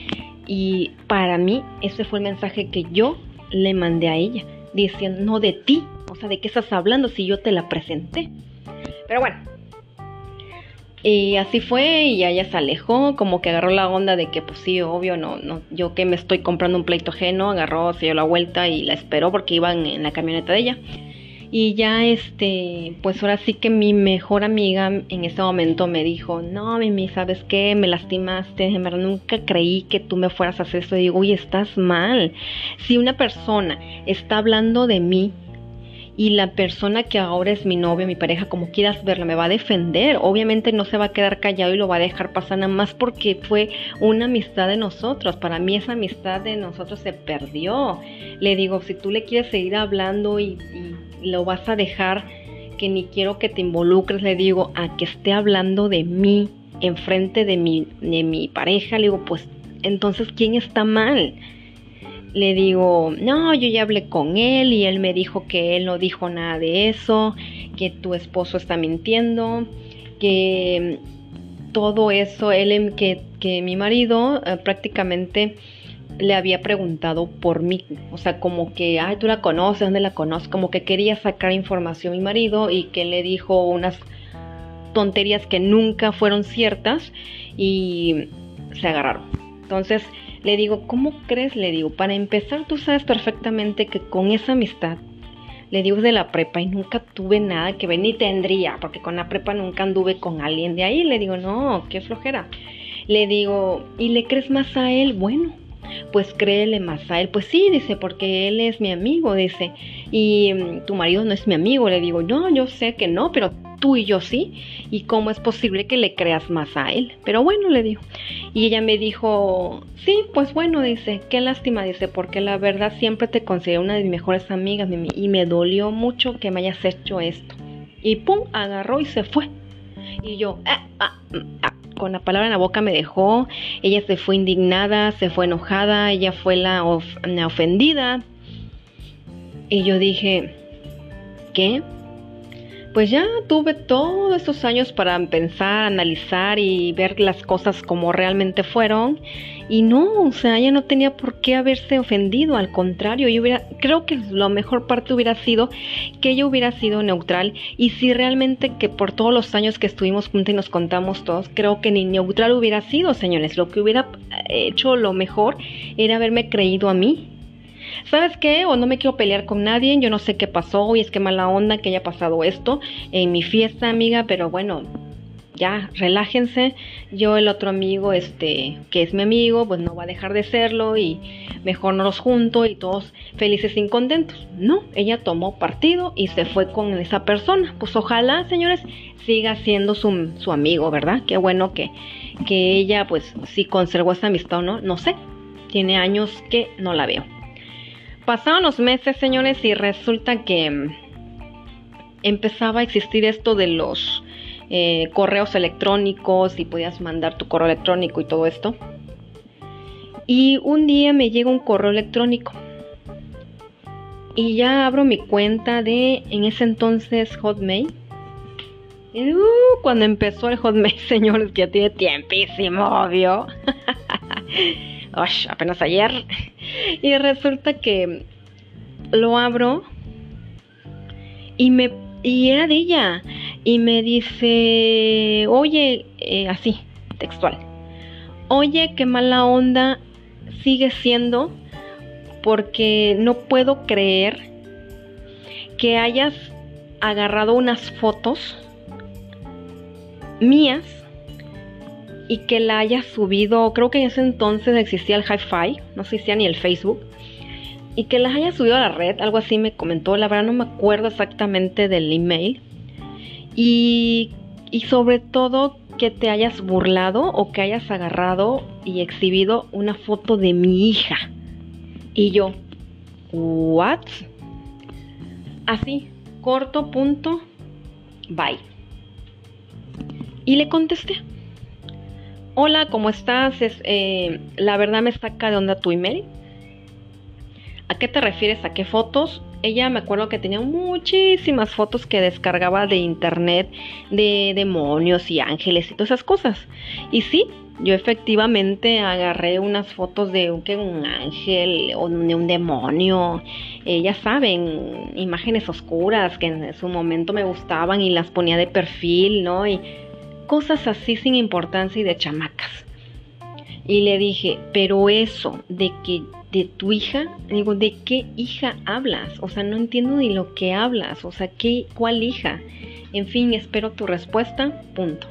y para mí ese fue el mensaje que yo le mandé a ella, diciendo, no de ti, o sea, ¿de qué estás hablando si yo te la presenté? Pero bueno, y así fue y ella se alejó, como que agarró la onda de que pues sí, obvio, no, no, yo que me estoy comprando un pleito ajeno, agarró, se dio la vuelta y la esperó porque iban en la camioneta de ella. Y ya este, pues ahora sí que mi mejor amiga en ese momento me dijo, no, Mimi, ¿sabes qué? Me lastimaste, en verdad nunca creí que tú me fueras a hacer esto. Y digo, uy, estás mal. Si una persona está hablando de mí y la persona que ahora es mi novia, mi pareja, como quieras verla, me va a defender. Obviamente no se va a quedar callado y lo va a dejar pasar nada más porque fue una amistad de nosotros. Para mí esa amistad de nosotros se perdió. Le digo, si tú le quieres seguir hablando y lo vas a dejar que ni quiero que te involucres, le digo, a que esté hablando de mí enfrente de mi, de mi pareja, le digo, pues entonces, ¿quién está mal? Le digo, no, yo ya hablé con él y él me dijo que él no dijo nada de eso, que tu esposo está mintiendo, que todo eso, él, que, que mi marido eh, prácticamente le había preguntado por mí, o sea, como que, ay, tú la conoces, ¿dónde la conoces? Como que quería sacar información mi marido y que le dijo unas tonterías que nunca fueron ciertas y se agarraron. Entonces le digo, ¿cómo crees? Le digo, para empezar, tú sabes perfectamente que con esa amistad, le digo de la prepa y nunca tuve nada que ver, ni tendría, porque con la prepa nunca anduve con alguien de ahí. Le digo, no, qué flojera. Le digo, ¿y le crees más a él? Bueno, pues créele más a él. Pues sí, dice, porque él es mi amigo, dice, y mm, tu marido no es mi amigo. Le digo, no, yo sé que no, pero tú y yo sí. ¿Y cómo es posible que le creas más a él? Pero bueno, le digo. Y ella me dijo, sí, pues bueno, dice, qué lástima, dice, porque la verdad siempre te considero una de mis mejores amigas y me dolió mucho que me hayas hecho esto. Y pum, agarró y se fue. Y yo, ah, ah, ah con la palabra en la boca me dejó, ella se fue indignada, se fue enojada, ella fue la, ofendida. Y yo dije, ¿qué? Pues ya tuve todos esos años para pensar, analizar y ver las cosas como realmente fueron. Y no, o sea, ella no tenía por qué haberse ofendido, al contrario, yo hubiera, creo que la mejor parte hubiera sido que ella hubiera sido neutral. Y si realmente que por todos los años que estuvimos juntos y nos contamos todos, creo que ni neutral hubiera sido, señores. Lo que hubiera hecho lo mejor era haberme creído a mí, ¿sabes qué? O no me quiero pelear con nadie, yo no sé qué pasó y es que mala onda que haya pasado esto en mi fiesta, amiga, pero bueno, ya, relájense. Yo el otro amigo, este, que es mi amigo, pues no va a dejar de serlo y mejor no los junto y todos felices y contentos. No, ella tomó partido y se fue con esa persona. Pues ojalá, señores, siga siendo su, su amigo, ¿verdad? Qué bueno que, que ella, pues, si conservó esa amistad o no, no sé. Tiene años que no la veo. Pasaron los meses, señores, y resulta que empezaba a existir esto de los eh, correos electrónicos y podías mandar tu correo electrónico y todo esto. Y un día me llega un correo electrónico. Y ya abro mi cuenta de, en ese entonces, Hotmail. Uh, cuando empezó el Hotmail, señores, que ya tiene tiempísimo, obvio. apenas ayer. Y resulta que lo abro y me y era de ella y me dice, oye, eh, así, textual, oye, qué mala onda sigue siendo porque no puedo creer que hayas agarrado unas fotos mías y que la hayas subido, creo que en ese entonces existía el hi-fi, no existía ni el Facebook, y que las hayas subido a la red, algo así me comentó, la verdad no me acuerdo exactamente del email, y, y sobre todo que te hayas burlado o que hayas agarrado y exhibido una foto de mi hija. Y yo, ¿what? Así, corto, punto, bye. Y le contesté. Hola, ¿cómo estás? Es, eh, la verdad me saca de onda tu email. ¿A qué te refieres? ¿A qué fotos? Ella me acuerdo que tenía muchísimas fotos que descargaba de internet de demonios y ángeles y todas esas cosas. Y sí, yo efectivamente agarré unas fotos de un, un ángel o de un demonio. Eh, ya saben, imágenes oscuras que en su momento me gustaban y las ponía de perfil, ¿no? Y cosas así sin importancia y de chamacas. Y le dije, pero eso de que de tu hija, digo, ¿de qué hija hablas? O sea, no entiendo ni lo que hablas, o sea, ¿qué, ¿cuál hija? En fin, espero tu respuesta, punto.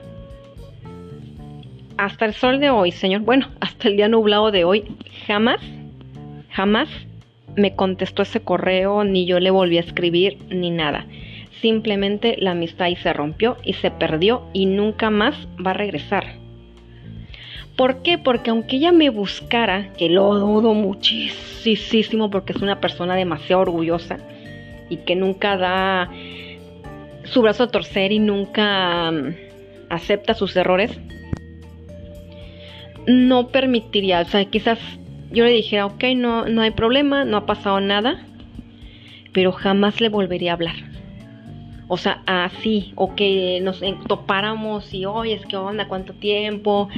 Hasta el sol de hoy, señor, bueno, hasta el día nublado de hoy, jamás, jamás me contestó ese correo, ni yo le volví a escribir, ni nada. Simplemente la amistad ahí se rompió y se perdió y nunca más va a regresar. ¿Por qué? Porque aunque ella me buscara, que lo dudo muchísimo porque es una persona demasiado orgullosa y que nunca da su brazo a torcer y nunca mm, acepta sus errores, no permitiría, o sea, quizás yo le dijera, ok, no, no hay problema, no ha pasado nada, pero jamás le volvería a hablar o sea, así, o que nos topáramos y, oye, es que onda, cuánto tiempo,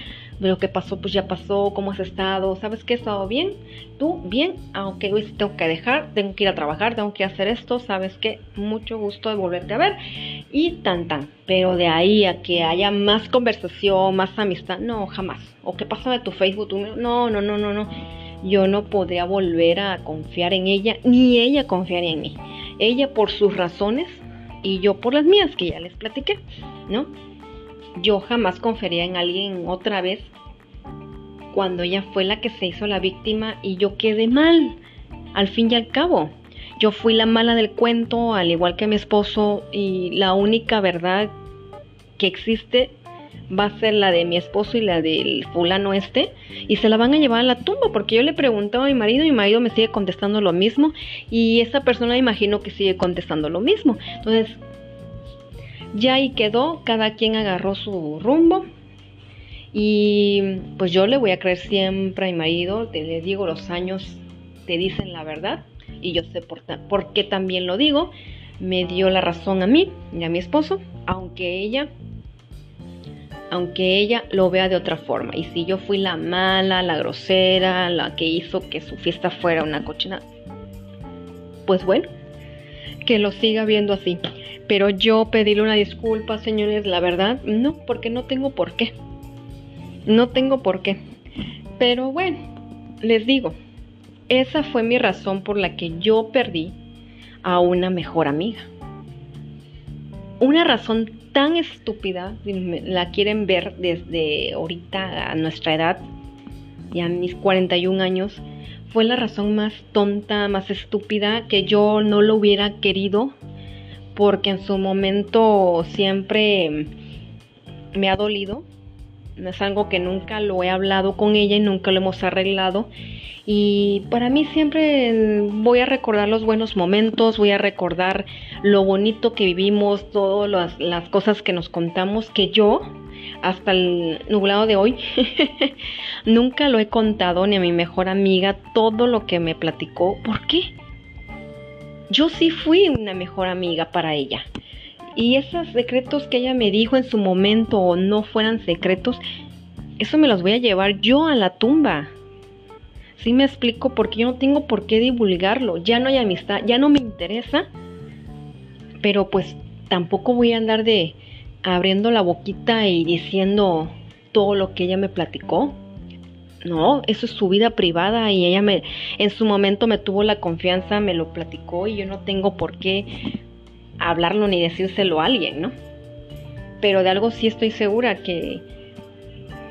lo que pasó, pues ya pasó, cómo has estado, ¿sabes qué? ¿He estado bien? ¿Tú? Bien, aunque ah, tengo que dejar, tengo que ir a trabajar, tengo que hacer esto, ¿sabes qué? Mucho gusto de volverte a ver y tan tan, pero de ahí a que haya más conversación, más amistad, no, jamás. ¿O qué pasa de tu Facebook? No, no, no, no, no. Yo no podría volver a confiar en ella, ni ella confiaría en mí. Ella por sus razones y yo por las mías que ya les platiqué, ¿no? Yo jamás confiaría en alguien otra vez cuando ella fue la que se hizo la víctima y yo quedé mal, al fin y al cabo. Yo fui la mala del cuento, al igual que mi esposo, y la única verdad que existe va a ser la de mi esposo y la del fulano este y se la van a llevar a la tumba porque yo le preguntaba a mi marido y mi marido me sigue contestando lo mismo y esa persona imagino que sigue contestando lo mismo. Entonces, ya ahí quedó, cada quien agarró su rumbo y pues yo le voy a creer siempre a mi marido, te le digo los años te dicen la verdad y yo sé por, por qué también lo digo. Me dio la razón a mí y a mi esposo, aunque ella aunque ella lo vea de otra forma. Y si yo fui la mala, la grosera, la que hizo que su fiesta fuera una cochina, pues bueno, que lo siga viendo así. Pero yo pedirle una disculpa, señores, la verdad, no, porque no tengo por qué. No tengo por qué. Pero bueno, les digo, esa fue mi razón por la que yo perdí a una mejor amiga. Una razón tan estúpida, la quieren ver desde ahorita a nuestra edad y a mis 41 años, fue la razón más tonta, más estúpida que yo no lo hubiera querido porque en su momento siempre me ha dolido. Es algo que nunca lo he hablado con ella y nunca lo hemos arreglado. Y para mí siempre voy a recordar los buenos momentos, voy a recordar lo bonito que vivimos, todas las, cosas que nos contamos, que yo, hasta el nublado de hoy, nunca lo he contado ni a mi mejor amiga todo lo que me platicó. ¿Por qué? Yo sí fui una mejor amiga para ella. Y esos secretos que ella me dijo en su momento o no fueran secretos, eso me los voy a llevar yo a la tumba. Sí me explico porque yo no tengo por qué divulgarlo. Ya no hay amistad, ya no me interesa. Pero pues tampoco voy a andar de abriendo la boquita y diciendo todo lo que ella me platicó. No, eso es su vida privada y ella me en su momento me tuvo la confianza, me lo platicó y yo no tengo por qué hablarlo ni decírselo a alguien, ¿no? Pero de algo sí estoy segura que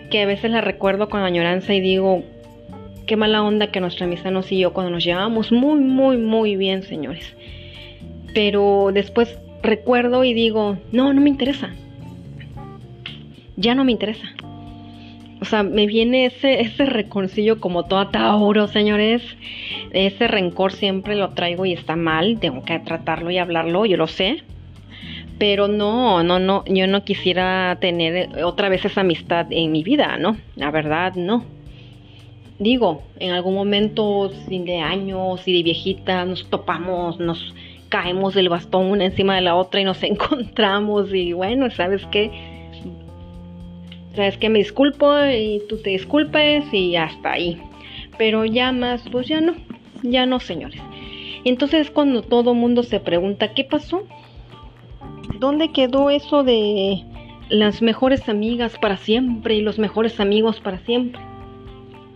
que a veces la recuerdo con añoranza y digo, qué mala onda que nuestra amistad nos siguió cuando nos llevábamos muy, muy, muy bien, señores. Pero después recuerdo y digo, no, no me interesa. Ya no me interesa. O sea, me viene ese, ese reconcilio como toda Tauro, señores. Ese rencor siempre lo traigo y está mal. Tengo que tratarlo y hablarlo, yo lo sé. Pero no, no, no, yo no quisiera tener otra vez esa amistad en mi vida, ¿no? La verdad, no digo, en algún momento, fin de años y de viejita, nos topamos, nos caemos del bastón una encima de la otra y nos encontramos y bueno, ¿sabes qué? ¿Sabes qué? Me disculpo y tú te disculpes y hasta ahí. Pero ya más, pues ya no, ya no, señores. Entonces cuando todo mundo se pregunta, ¿qué pasó? ¿Dónde quedó eso de las mejores amigas para siempre y los mejores amigos para siempre?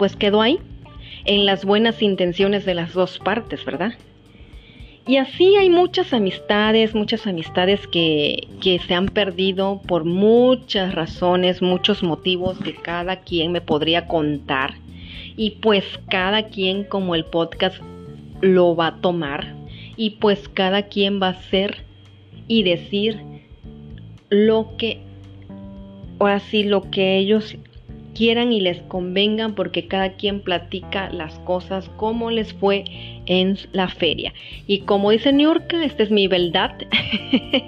Pues quedó ahí, en las buenas intenciones de las dos partes, ¿verdad? Y así hay muchas amistades, muchas amistades que, que, se han perdido por muchas razones, muchos motivos que cada quien me podría contar. Y pues cada quien como el podcast lo va a tomar. Y pues cada quien va a hacer y decir lo que, ahora sí, lo que ellos quieran y les convengan porque cada quien platica las cosas como les fue en la feria. Y como dice Niurka, esta es mi verdad.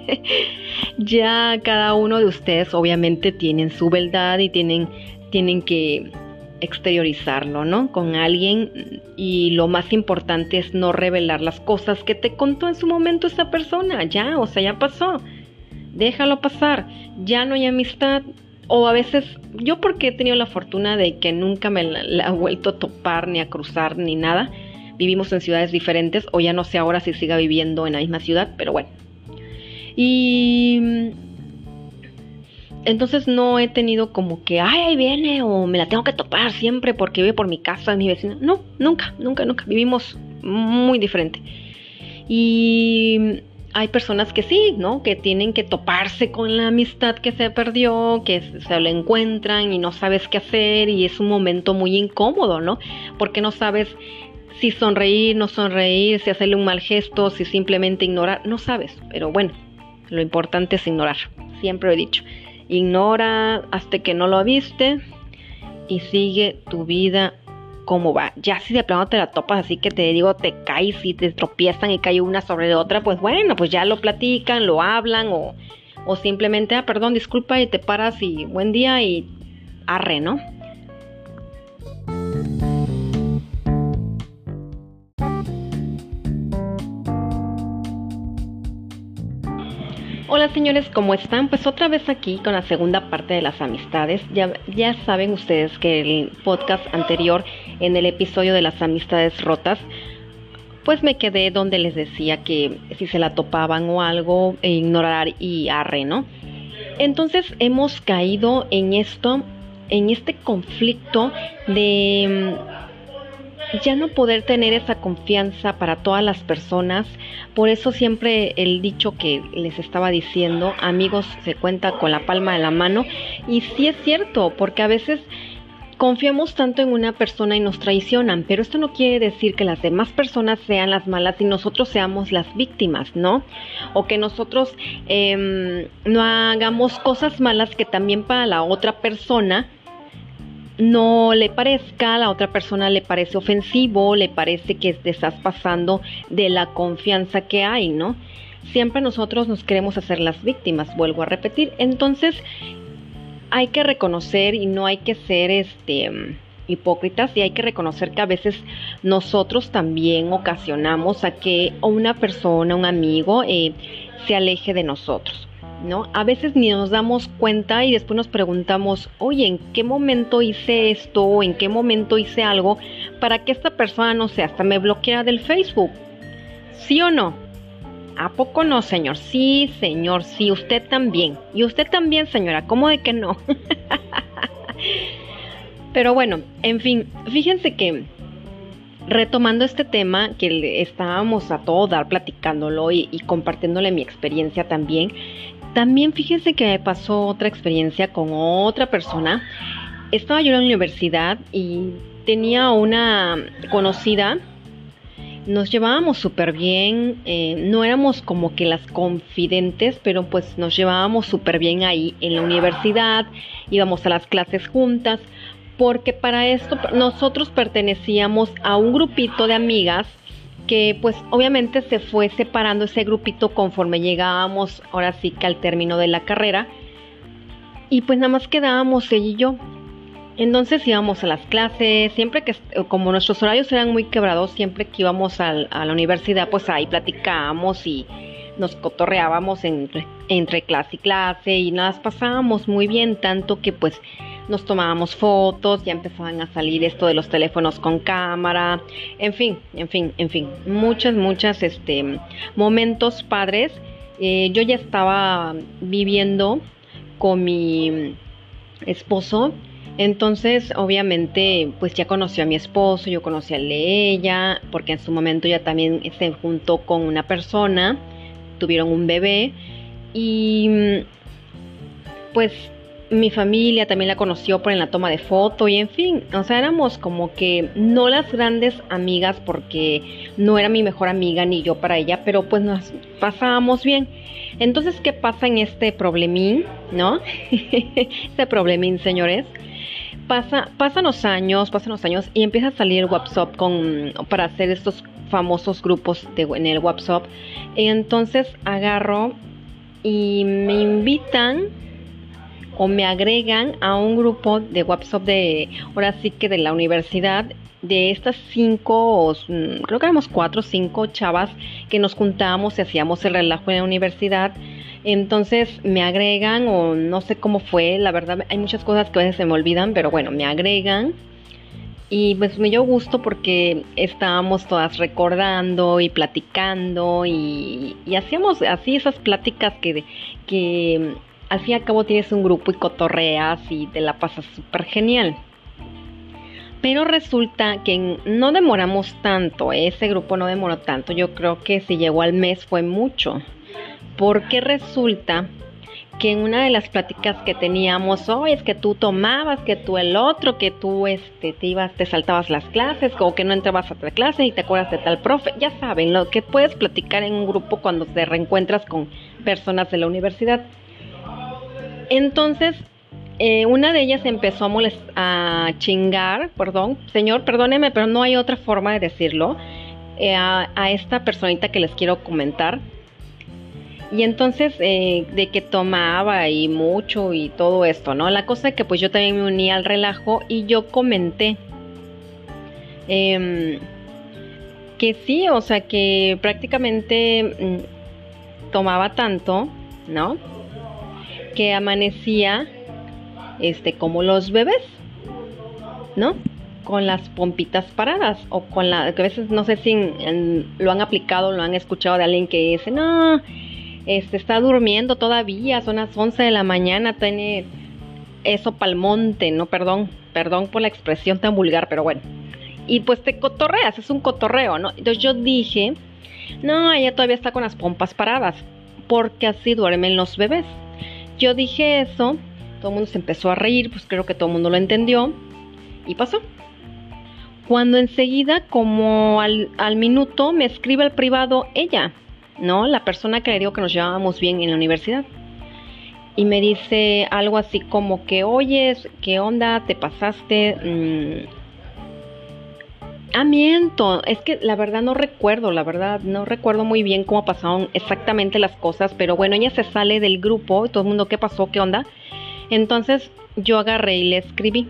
ya cada uno de ustedes obviamente tienen su verdad y tienen, tienen que exteriorizarlo, ¿no? Con alguien y lo más importante es no revelar las cosas que te contó en su momento esa persona, ya, o sea, ya pasó. Déjalo pasar, ya no hay amistad, o a veces yo porque he tenido la fortuna de que nunca me la, he vuelto a topar ni a cruzar ni nada. Vivimos en ciudades diferentes o ya no sé ahora si siga viviendo en la misma ciudad, pero bueno. Y entonces no he tenido como que, ay, ahí viene o me la tengo que topar siempre porque vive por mi casa, mi vecina. No, nunca, nunca, nunca. Vivimos muy diferente. Y hay personas que sí, ¿no? Que tienen que toparse con la amistad que se perdió, que se lo encuentran y no sabes qué hacer y es un momento muy incómodo, ¿no? Porque no sabes si sonreír, no sonreír, si hacerle un mal gesto, si simplemente ignorar, no sabes. Pero bueno, lo importante es ignorar, siempre he dicho. Ignora hasta que no lo viste y sigue tu vida cómo va. Ya si de plano te la topas así que te digo, te caes y te tropiezan y cae una sobre la otra, pues bueno, pues ya lo platican, lo hablan o, o simplemente, ah, perdón, disculpa y te paras y buen día y arre, ¿no? Hola señores, ¿cómo están? Pues otra vez aquí con la segunda parte de las amistades. Ya, ya saben ustedes que el podcast anterior, en el episodio de las amistades rotas, pues me quedé donde les decía que si se la topaban o algo, e ignorar y arre, ¿no? Entonces hemos caído en esto, en este conflicto de ya no poder tener esa confianza para todas las personas. Por eso siempre el dicho que les estaba diciendo, amigos se cuenta con la palma de la mano. Y sí es cierto, porque a veces confiamos tanto en una persona y nos traicionan, pero esto no quiere decir que las demás personas sean las malas y nosotros seamos las víctimas, ¿no? O que nosotros em, no hagamos cosas malas que también para la otra persona no le parezca, la otra persona le parece ofensivo, le parece que te estás pasando de la confianza que hay, ¿no? Siempre nosotros nos queremos hacer las víctimas, vuelvo a repetir. Entonces, hay que reconocer y no hay que ser este hipócritas y hay que reconocer que a veces nosotros también ocasionamos a que una persona, un amigo, eh, se aleje de nosotros. ¿No? A veces ni nos damos cuenta y después nos preguntamos, oye, ¿en qué momento hice esto? ¿O en qué momento hice algo para que esta persona, no sé, hasta me bloqueara del Facebook? ¿Sí o no? ¿A poco no, señor? Sí, señor, sí, usted también. Y usted también, señora, ¿cómo de que no? Pero bueno, en fin, fíjense que retomando este tema que estábamos a todo dar platicándolo y, compartiéndole mi experiencia también, también fíjense que me pasó otra experiencia con otra persona. Estaba yo en la universidad y tenía una conocida, nos llevábamos súper bien, eh, no éramos como que las confidentes, pero pues nos llevábamos súper bien ahí en la universidad, íbamos a las clases juntas, porque para esto nosotros pertenecíamos a un grupito de amigas que pues obviamente se fue separando ese grupito conforme llegábamos ahora sí que al término de la carrera y pues nada más quedábamos ella y yo. Entonces íbamos a las clases, siempre que, como nuestros horarios eran muy quebrados, siempre que íbamos a la universidad, pues ahí platicábamos y nos cotorreábamos entre, entre clase y clase y nada, pasábamos muy bien, tanto que pues nos tomábamos fotos, ya empezaban a salir esto de los teléfonos con cámara, en fin, en fin, en fin, muchas, muchas, este, momentos padres. Eh, yo ya estaba viviendo con mi esposo, entonces obviamente pues ya conoció a mi esposo, yo conocí a ella, porque en su momento ya también se juntó con una persona, tuvieron un bebé y pues mi familia también la conoció por en la toma de foto y en fin, o sea, éramos como que no las grandes amigas porque no era mi mejor amiga ni yo para ella, pero pues nos pasábamos bien. Entonces, ¿qué pasa en este problemín, no? este problemín, señores. Pasa, pasan los años, pasan los años y empieza a salir WhatsApp con, para hacer estos famosos grupos de, en el WhatsApp. Entonces agarro y me invitan o me agregan a un grupo de WhatsApp de, ahora sí que de la universidad, de estas cinco, mm, creo que éramos cuatro o cinco chavas que nos juntábamos y hacíamos el relajo en la universidad. Entonces me agregan o no sé cómo fue, la verdad hay muchas cosas que a veces se me olvidan, pero bueno, me agregan. Y pues me dio gusto porque estábamos todas recordando y platicando y, hacíamos así esas pláticas que, que al fin y al cabo tienes un grupo y cotorreas y te la pasas súper genial. Pero resulta que no demoramos tanto, ese grupo no demoró tanto, yo creo que si llegó al mes fue mucho, porque resulta que en una de las pláticas que teníamos hoy es que tú tomabas, que tú el otro, que tú este, te ibas, te saltabas las clases, o que no entrabas a otra clase y te acuerdas de tal profe, ya saben, lo que puedes platicar en un grupo cuando te reencuentras con personas de la universidad. Entonces, eh, una de ellas empezó a, chingar, perdón, señor, perdóneme, pero no hay otra forma de decirlo, eh, a, esta personita que les quiero comentar. Y entonces, eh, de que tomaba y mucho y todo esto, ¿no? La cosa es que pues yo también me uní al relajo y yo comenté em, que sí, o sea, que prácticamente mm, tomaba tanto, ¿no? que amanecía este como los bebés, ¿no? Con las pompitas paradas o con la que a veces no sé si lo han aplicado, lo han escuchado de alguien que dice, "No, este está durmiendo todavía, son las 11 de la mañana, tiene eso pa'l monte", no, perdón, perdón por la expresión tan vulgar, pero bueno. Y pues te cotorreas, es un cotorreo, ¿no? Entonces yo dije, "No, ella todavía está con las pompas paradas." Porque así duermen los bebés. Yo dije eso, todo el mundo se empezó a reír, pues creo que todo el mundo lo entendió y pasó. Cuando enseguida, como al, minuto, me escribe al privado ella, ¿no? La persona que le digo que nos llevábamos bien en la universidad. y me dice algo así como que, oye, ¿qué onda? ¿Te pasaste? Mm, ah, miento, es que la verdad no recuerdo, la verdad no recuerdo muy bien cómo pasaron exactamente las cosas, pero bueno, ella se sale del grupo, todo el mundo, ¿qué pasó? ¿Qué onda? Entonces yo agarré y le escribí,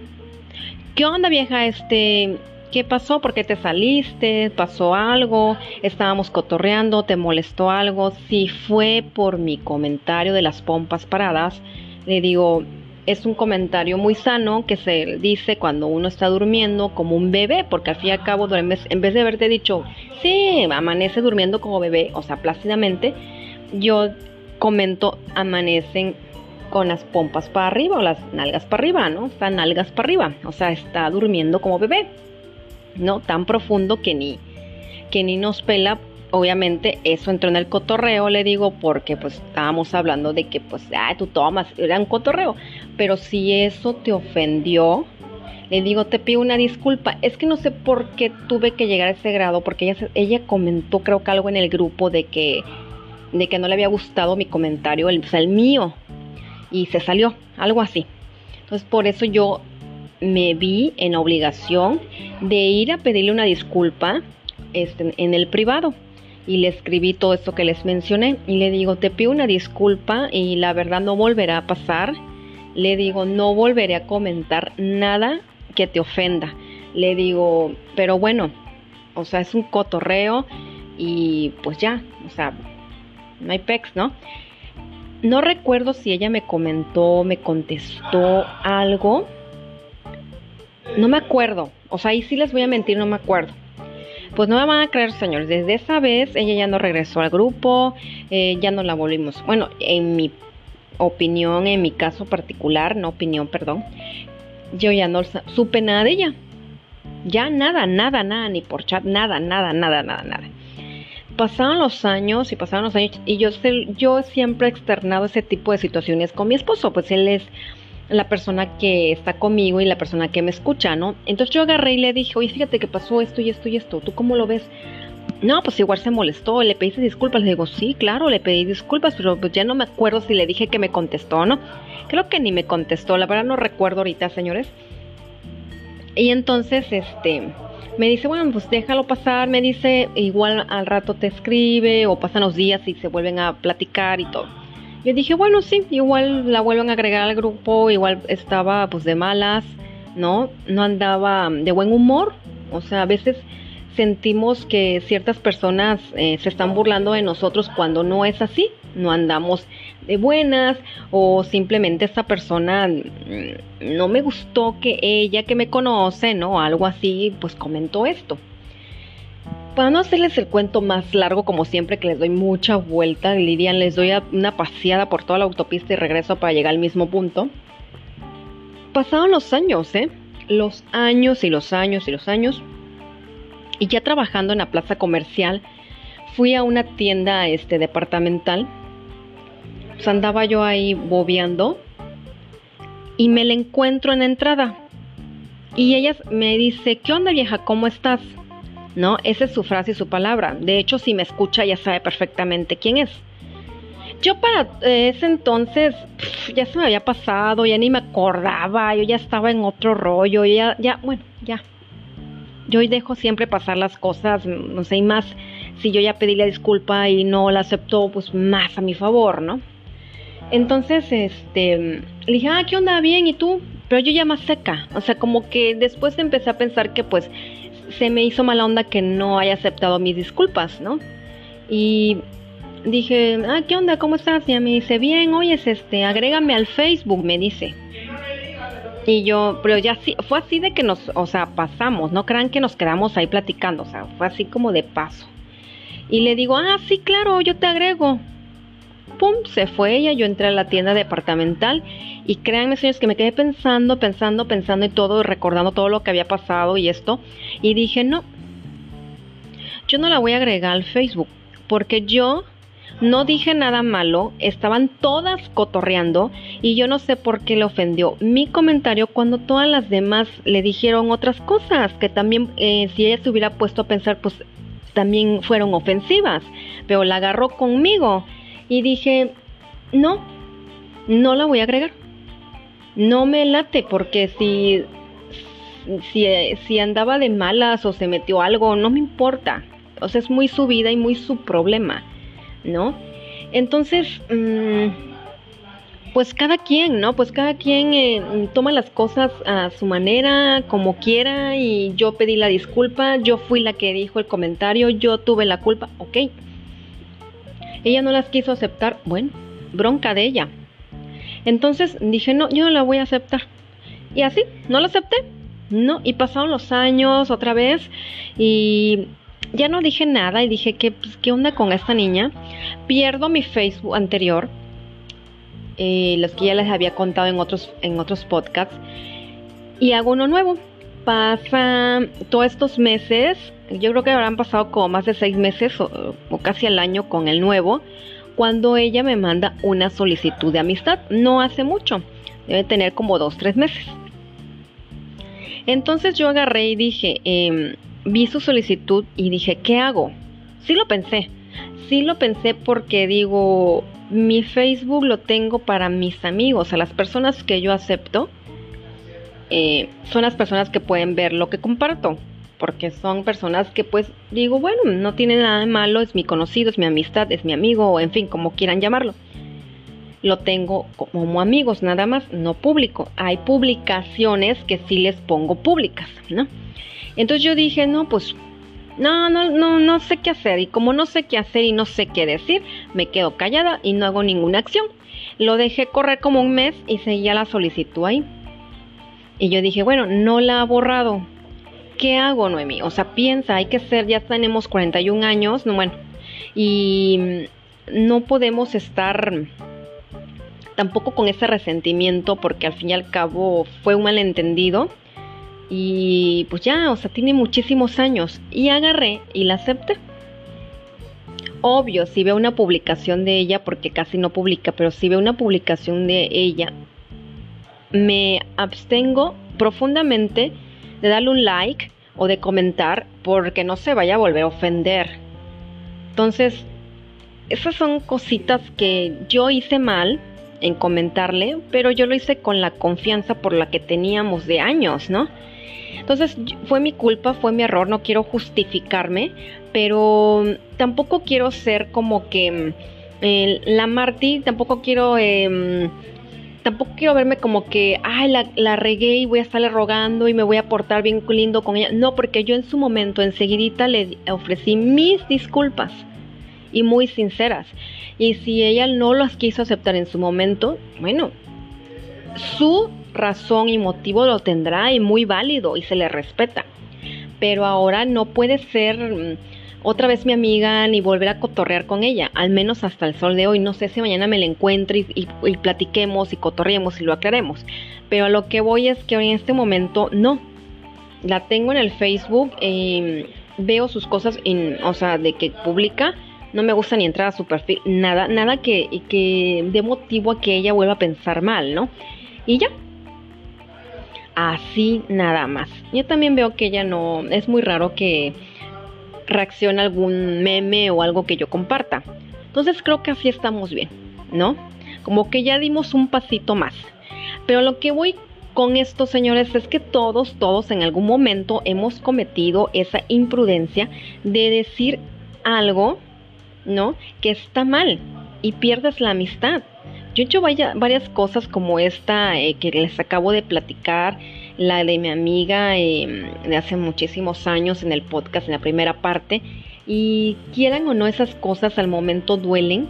¿qué onda vieja? Este, ¿qué pasó? ¿Por qué te saliste? ¿Pasó algo? ¿Estábamos cotorreando? ¿Te molestó algo? Si fue por mi comentario de las pompas paradas, le digo, es un comentario muy sano que se dice cuando uno está durmiendo como un bebé, porque al fin y al cabo, en vez, de haberte dicho, sí, amanece durmiendo como bebé, o sea, plácidamente, yo comento, amanecen con las pompas para arriba o las nalgas para arriba, ¿no? Están nalgas para arriba, o sea, está durmiendo como bebé. ¿no? Tan profundo que ni, que ni nos pela. Obviamente eso entró en el cotorreo, le digo, porque pues estábamos hablando de que pues, ah, tú tomas, era un cotorreo. Pero si eso te ofendió, le digo, te pido una disculpa. Es que no sé por qué tuve que llegar a ese grado, porque ella, ella comentó creo que algo en el grupo de que, de que no le había gustado mi comentario, el, o sea, el mío, y se salió, algo así. Entonces por eso yo me vi en obligación de ir a pedirle una disculpa este, en el privado. Y le escribí todo esto que les mencioné. Y le digo, te pido una disculpa y la verdad no volverá a pasar. Le digo, no volveré a comentar nada que te ofenda. Le digo, pero bueno, o sea, es un cotorreo y pues ya, o sea, no hay pex, ¿no? No recuerdo si ella me comentó, me contestó algo, no me acuerdo. O sea, ahí sí les voy a mentir, no me acuerdo. Pues no me van a creer, señores. Desde esa vez ella ya no regresó al grupo, eh, ya no la volvimos. Bueno, en mi opinión, en mi caso particular, no opinión, perdón, yo ya no supe nada de ella. Ya nada, nada, nada, ni por chat, nada, nada, nada, nada, nada. Pasaron los años y pasaron los años y yo, yo siempre he externado ese tipo de situaciones con mi esposo, pues él es la persona que está conmigo y la persona que me escucha, ¿no? Entonces yo agarré y le dije, oye, fíjate que pasó esto y esto y esto, ¿tú cómo lo ves? No, pues igual se molestó, le pediste disculpas, le digo, sí, claro, le pedí disculpas, pero pues ya no me acuerdo si le dije que me contestó o no. Creo que ni me contestó, la verdad no recuerdo ahorita, señores. Y entonces, este, me dice, bueno, pues déjalo pasar, me dice, igual al rato te escribe o pasan los días y se vuelven a platicar y todo. Yo dije, bueno, sí, igual la vuelven a agregar al grupo, igual estaba pues de malas, ¿no? No andaba de buen humor, o sea, a veces sentimos que ciertas personas eh, se están burlando de nosotros cuando no es así, no andamos de buenas o simplemente esta persona mm, no me gustó que ella que me conoce, ¿no? Algo así, pues comentó esto. Para no hacerles el cuento más largo, como siempre que les doy mucha vuelta, Lidian, les doy una paseada por toda la autopista y regreso para llegar al mismo punto. Pasaron los años, ¿eh? Los años y los años y los años. Y ya trabajando en la plaza comercial, fui a una tienda este, departamental. Pues andaba yo ahí bobeando y me la encuentro en entrada. Y ella me dice, ¿qué onda vieja? ¿Cómo estás? ¿no? Esa es su frase y su palabra. De hecho, si me escucha ya sabe perfectamente quién es. Yo para ese entonces ya se me había pasado, ya ni me acordaba, yo ya estaba en otro rollo, ya, ya, bueno, ya. Yo dejo siempre pasar las cosas, no sé, y más si yo ya pedí la disculpa y no la aceptó, pues más a mi favor, ¿no? Entonces, este, le dije, ah, ¿qué onda? Bien, ¿y tú? Pero yo ya más seca, o sea, como que después empecé a pensar que pues se me hizo mala onda que no haya aceptado mis disculpas, ¿no? Y dije, ah, ¿qué onda? ¿Cómo estás? Y me dice, bien, oyes, este, agrégame al Facebook, me dice. Y yo, pero ya sí, fue así de que nos, o sea, pasamos, no crean que nos quedamos ahí platicando, o sea, fue así como de paso. Y le digo, ah, sí, claro, yo te agrego pum, se fue ella, yo entré a la tienda departamental y créanme señores que me quedé pensando, pensando, pensando y todo, recordando todo lo que había pasado y esto, y dije, no, yo no la voy a agregar al Facebook, porque yo no dije nada malo, estaban todas cotorreando y yo no sé por qué le ofendió mi comentario cuando todas las demás le dijeron otras cosas que también eh, si ella se hubiera puesto a pensar pues también fueron ofensivas, pero la agarró conmigo y dije, no, no la voy a agregar. No me late porque si, si, si andaba de malas o se metió algo, no me importa. O sea, es muy su vida y muy su problema, ¿no? Entonces, mm, pues cada quien, ¿no? Pues cada quien eh, toma las cosas a su manera, como quiera, y yo pedí la disculpa, yo fui la que dijo el comentario, yo tuve la culpa, ok. Ella no las quiso aceptar, bueno, bronca de ella. Entonces dije, no, yo no la voy a aceptar. Y así, no la acepté. No, y pasaron los años otra vez y ya no dije nada y dije que pues, qué onda con esta niña. Pierdo mi Facebook anterior, eh, los que ya les había contado en otros, en otros podcasts, y hago uno nuevo. Pasa todos estos meses, yo creo que habrán pasado como más de seis meses o, o casi al año con el nuevo, cuando ella me manda una solicitud de amistad. No hace mucho, debe tener como dos, tres meses. Entonces yo agarré y dije, eh, vi su solicitud y dije, ¿qué hago? Sí lo pensé, sí lo pensé porque digo, mi Facebook lo tengo para mis amigos, a las personas que yo acepto, eh, son las personas que pueden ver lo que comparto, porque son personas que pues digo, bueno, no tiene nada de malo, es mi conocido, es mi amistad, es mi amigo, o en fin, como quieran llamarlo. Lo tengo como amigos, nada más, no público. Hay publicaciones que sí les pongo públicas, ¿no? Entonces yo dije, no, pues no, no, no, no sé qué hacer. Y como no sé qué hacer y no sé qué decir, me quedo callada y no hago ninguna acción. Lo dejé correr como un mes y seguía la solicitud ahí. Y yo dije, bueno, no la ha borrado. ¿Qué hago, Noemi? O sea, piensa, hay que ser, ya tenemos 41 años, no, bueno, y no podemos estar tampoco con ese resentimiento porque al fin y al cabo fue un malentendido y pues ya, o sea, tiene muchísimos años. Y agarré y la acepté. Obvio, si veo una publicación de ella, porque casi no publica, pero si veo una publicación de ella, me abstengo profundamente de darle un like o de comentar porque no se vaya a volver a ofender. Entonces, esas son cositas que yo hice mal en comentarle, pero yo lo hice con la confianza por la que teníamos de años, ¿no? Entonces fue mi culpa, fue mi error, no quiero justificarme, pero tampoco quiero ser como que mm, la Marty, tampoco quiero... Em, tampoco quiero verme como que, ay, la, la, regué y voy a estarle rogando y me voy a portar bien lindo con ella. No, porque yo en su momento, enseguidita le ofrecí mis disculpas y muy sinceras. Y si ella no las quiso aceptar en su momento, bueno, su razón y motivo lo tendrá y muy válido y se le respeta. Pero ahora no puede ser mm, otra vez mi amiga ni volver a cotorrear con ella, al menos hasta el sol de hoy. No sé si mañana me la encuentre y, platiquemos y cotorreemos y lo aclaremos. Pero a lo que voy es que hoy en este momento no. La tengo en el Facebook, eh, veo sus cosas, o sea, de que publica. No me gusta ni entrar a su perfil, nada, nada que, que dé motivo a que ella vuelva a pensar mal, ¿no? Y ya, así nada más. Yo también veo que ella no, es muy raro que reaccione a algún meme o algo que yo comparta. Entonces creo que así estamos bien, ¿no? Como que ya dimos un pasito más. Pero lo que voy con esto, señores, es que todos, todos en algún momento hemos cometido esa imprudencia de decir algo, ¿no? Que está mal y pierdes la amistad. Yo he hecho varias cosas como esta eh, que les acabo de platicar, la de mi amiga em, de hace muchísimos años en el podcast, en la primera parte, y quieran o no esas cosas al momento duelen,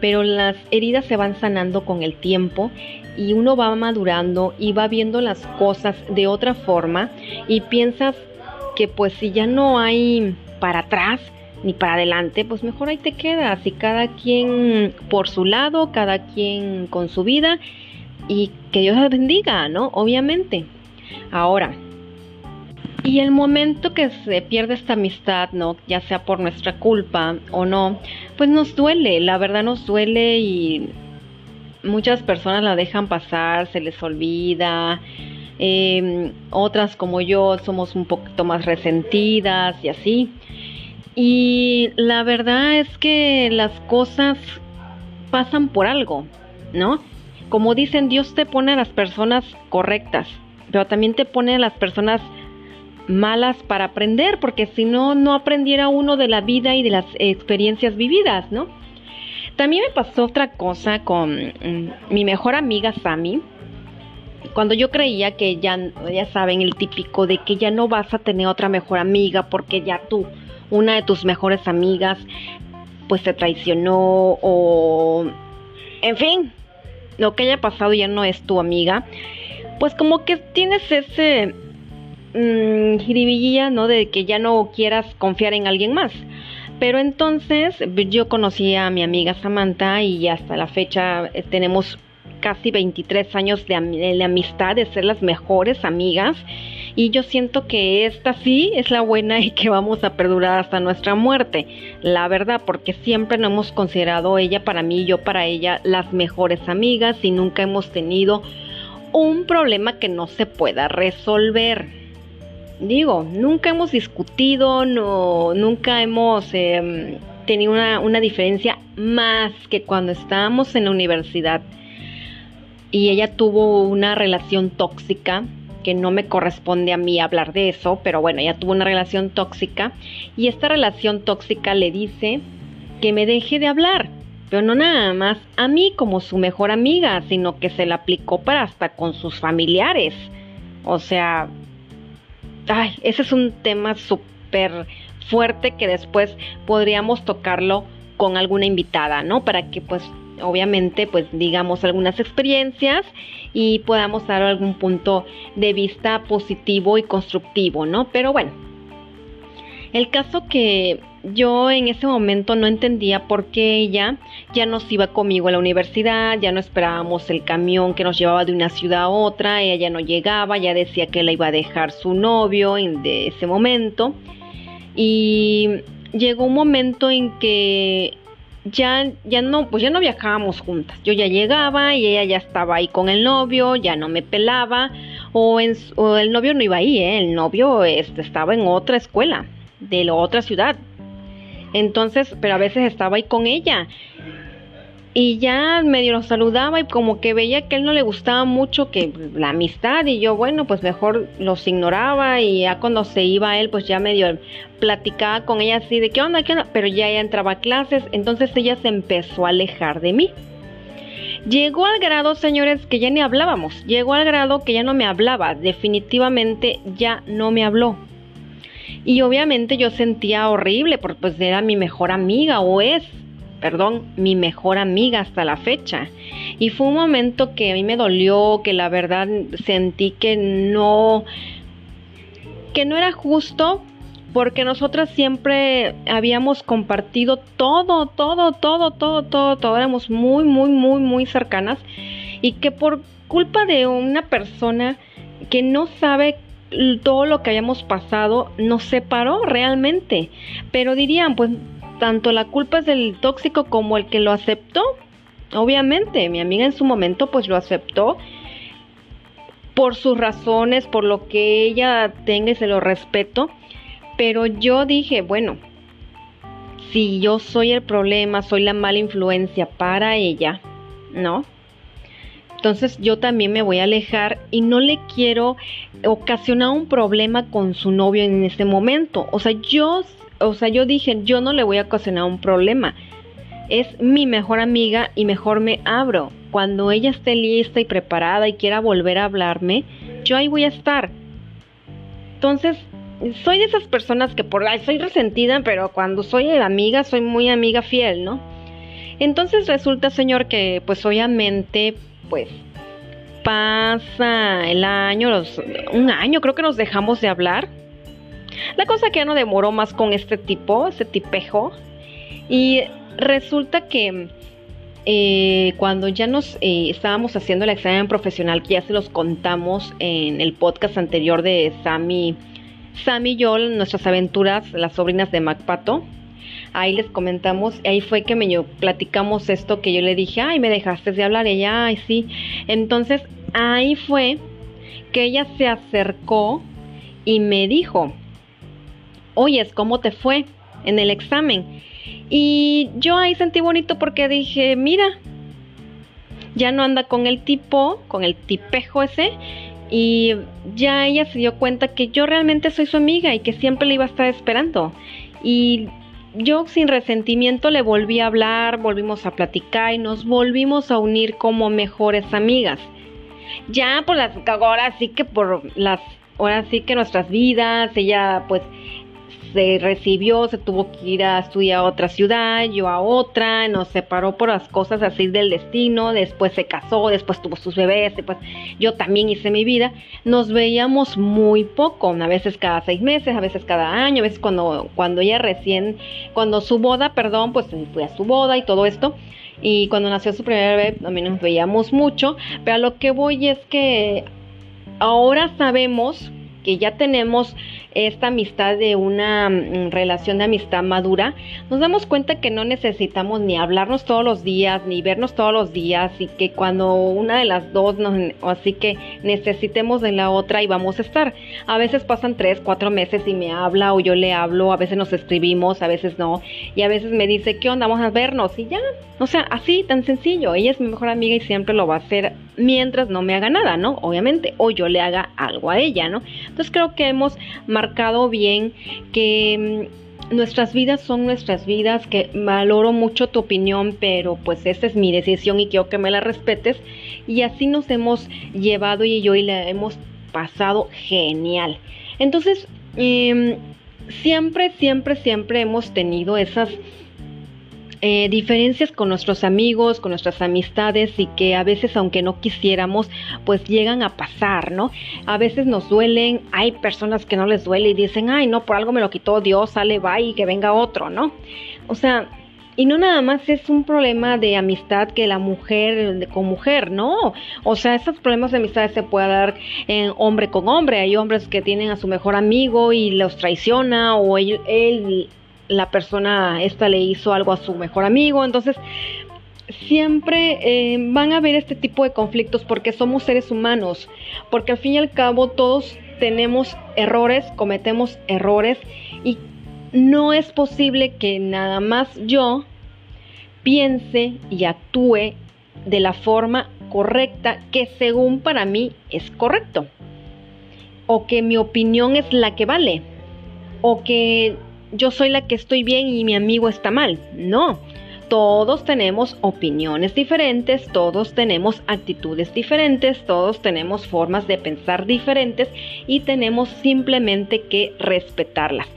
pero las heridas se van sanando con el tiempo y uno va madurando y va viendo las cosas de otra forma y piensas que pues si ya no hay para atrás, ni para adelante, pues mejor ahí te quedas y cada quien por su lado, cada quien con su vida y que Dios les bendiga, ¿no? Obviamente. Ahora, y el momento que se pierde esta amistad, ¿no? Ya sea por nuestra culpa o no, pues nos duele, la verdad nos duele y muchas personas la dejan pasar, se les olvida. Em, otras como yo somos un poquito más resentidas y así. Y la verdad es que las cosas pasan por algo, ¿no? Como dicen, Dios te pone a las personas correctas, pero también te pone a las personas malas para aprender, porque si no, no aprendiera uno de la vida y de las experiencias vividas, ¿no? También me pasó otra cosa con mm, mi mejor amiga Sami. Cuando yo creía que ya, ya saben, el típico de que ya no vas a tener otra mejor amiga porque ya tú, una de tus mejores amigas, pues te traicionó o, en fin, lo que haya pasado ya no es tu amiga, pues como que tienes ese mmm, ¿no? De que ya no quieras confiar en alguien más. Pero entonces yo conocí a mi amiga Samantha y hasta la fecha eh, tenemos casi 23 años de, de, amistad, de ser las mejores amigas. Y yo siento que esta sí es la buena y que vamos a perdurar hasta nuestra muerte. La verdad, porque siempre nos hemos considerado ella para mí y yo para ella las mejores amigas y nunca hemos tenido un problema que no se pueda resolver digo, nunca hemos discutido, no, nunca hemos em, tenido una diferencia más que cuando estábamos en la universidad y ella tuvo una relación tóxica que no me corresponde a mí hablar de eso, pero bueno, ella tuvo una relación tóxica y esta relación tóxica le dice que me deje de hablar, pero no nada más a mí como su mejor amiga, sino que se la aplicó para hasta con sus familiares. O sea, ay, ese es un tema súper fuerte que después podríamos tocarlo con alguna invitada, ¿no? Para que pues obviamente pues digamos algunas experiencias y podamos dar algún punto de vista positivo y constructivo, ¿no? Pero bueno, el caso que yo en ese momento no entendía por qué ella ya nos iba conmigo a la universidad, ya no esperábamos el camión que nos llevaba de una ciudad a otra, ella ya no llegaba, ya decía que la iba a dejar su novio en de ese momento. Y llegó un momento en que ya, ya no, pues ya no viajábamos juntas. Yo ya llegaba y ella ya estaba ahí con el novio, ya no me pelaba, o, en, el novio no iba ahí, ¿eh? el novio este, estaba en otra escuela de la otra ciudad. Entonces, pero a veces estaba ahí con ella. Y ya medio lo saludaba y como que veía que él no le gustaba mucho que la amistad y yo, bueno, pues mejor los ignoraba y ya cuando se iba él, pues ya medio platicaba con ella así de qué onda, qué onda, pero ya ella entraba a clases, entonces ella se empezó a alejar de mí. Llegó al grado, señores, que ya ni hablábamos. Llegó al grado que ya no me hablaba. Definitivamente ya no me habló. Y obviamente yo sentía horrible porque pues era mi mejor amiga o es, perdón, mi mejor amiga hasta la fecha. Y fue un momento que a mí me dolió, que la verdad sentí que no que no era justo porque nosotras siempre habíamos compartido todo, todo, todo, todo, todo, todo, éramos muy, muy, muy, muy cercanas y que por culpa de una persona que no sabe todo lo que habíamos pasado nos separó realmente. Pero dirían, pues tanto la culpa es del tóxico como el que lo aceptó. Obviamente, mi amiga en su momento pues lo aceptó por sus razones, por lo que ella tenga y se lo respeto. Pero yo dije, bueno, si yo soy el problema, soy la mala influencia para ella, ¿no? Entonces yo también me voy a alejar y no le quiero ocasionar un problema con su novio en ese momento. O sea, yo, o sea, yo dije, yo no le voy a ocasionar un problema. Es mi mejor amiga y mejor me abro. Cuando ella esté lista y preparada y quiera volver a hablarme, yo ahí voy a estar. Entonces, soy de esas personas que por ahí soy resentida, pero cuando soy amiga, soy muy amiga fiel, ¿no? Entonces resulta, señor, que pues obviamente pues pasa el año, un año creo que nos dejamos de hablar. La cosa que ya no demoró más con este tipo, este tipejo. Y resulta que eh, cuando ya nos eh, estábamos haciendo el examen profesional, que ya se los contamos en el podcast anterior de Sammy, Sammy y yo, nuestras aventuras, las sobrinas de MacPato ahí les comentamos, ahí fue que me platicamos esto que yo le dije, ay, me dejaste de hablar, ella, ay, sí. Entonces, ahí fue que ella se acercó y me dijo, oyes, ¿cómo te fue en el examen? Y yo ahí sentí bonito porque dije, mira, ya no anda con el tipo, con el tipejo ese, y ya ella se dio cuenta que yo realmente soy su amiga y que siempre le iba a estar esperando. Y yo sin resentimiento le volví a hablar, volvimos a platicar y nos volvimos a unir como mejores amigas. Ya por las ahora sí que por las ahora sí que nuestras vidas, ella pues se recibió, se tuvo que ir a estudiar a otra ciudad, yo a otra, nos separó por las cosas así del destino, después se casó, después tuvo sus bebés, después yo también hice mi vida, nos veíamos muy poco, a veces cada seis meses, a veces cada año, a veces cuando, cuando ella recién, cuando su boda, perdón, pues fui a su boda y todo esto, y cuando nació su primer bebé también nos veíamos mucho, pero a lo que voy es que ahora sabemos que ya tenemos esta amistad de una mm, relación de amistad madura, nos damos cuenta que no necesitamos ni hablarnos todos los días, ni vernos todos los días, y que cuando una de las dos nos, así que necesitemos de la otra y vamos a estar. A veces pasan tres, cuatro meses y me habla o yo le hablo, a veces nos escribimos, a veces no, y a veces me dice, ¿qué onda? Vamos a vernos, y ya, o sea, así, tan sencillo. Ella es mi mejor amiga y siempre lo va a hacer mientras no me haga nada, ¿no? Obviamente, o yo le haga algo a ella, ¿no? Entonces creo que hemos marcado bien que mm, nuestras vidas son nuestras vidas, que valoro mucho tu opinión, pero pues esta es mi decisión y quiero que me la respetes. Y así nos hemos llevado y yo y la hemos pasado genial. Entonces, em, siempre, siempre, siempre hemos tenido esas eh, diferencias con nuestros amigos, con nuestras amistades y que a veces aunque no quisiéramos, pues llegan a pasar, ¿no? A veces nos duelen, hay personas que no les duele y dicen, ay, no, por algo me lo quitó Dios, sale, va y que venga otro, ¿no? O sea, y no nada más es un problema de amistad que la mujer con mujer, no. O sea, esos problemas de amistad se puede dar en hombre con hombre. Hay hombres que tienen a su mejor amigo y los traiciona o él, él la persona esta le hizo algo a su mejor amigo. Entonces, siempre eh, van a haber este tipo de conflictos porque somos seres humanos, porque al fin y al cabo todos tenemos errores, cometemos errores y no es posible que nada más yo piense y actúe de la forma correcta que según para mí es correcto o que mi opinión es la que vale o que yo soy la que estoy bien y mi amigo está mal. No, todos tenemos opiniones diferentes, todos tenemos actitudes diferentes, todos tenemos formas de pensar diferentes y tenemos simplemente que respetarlas.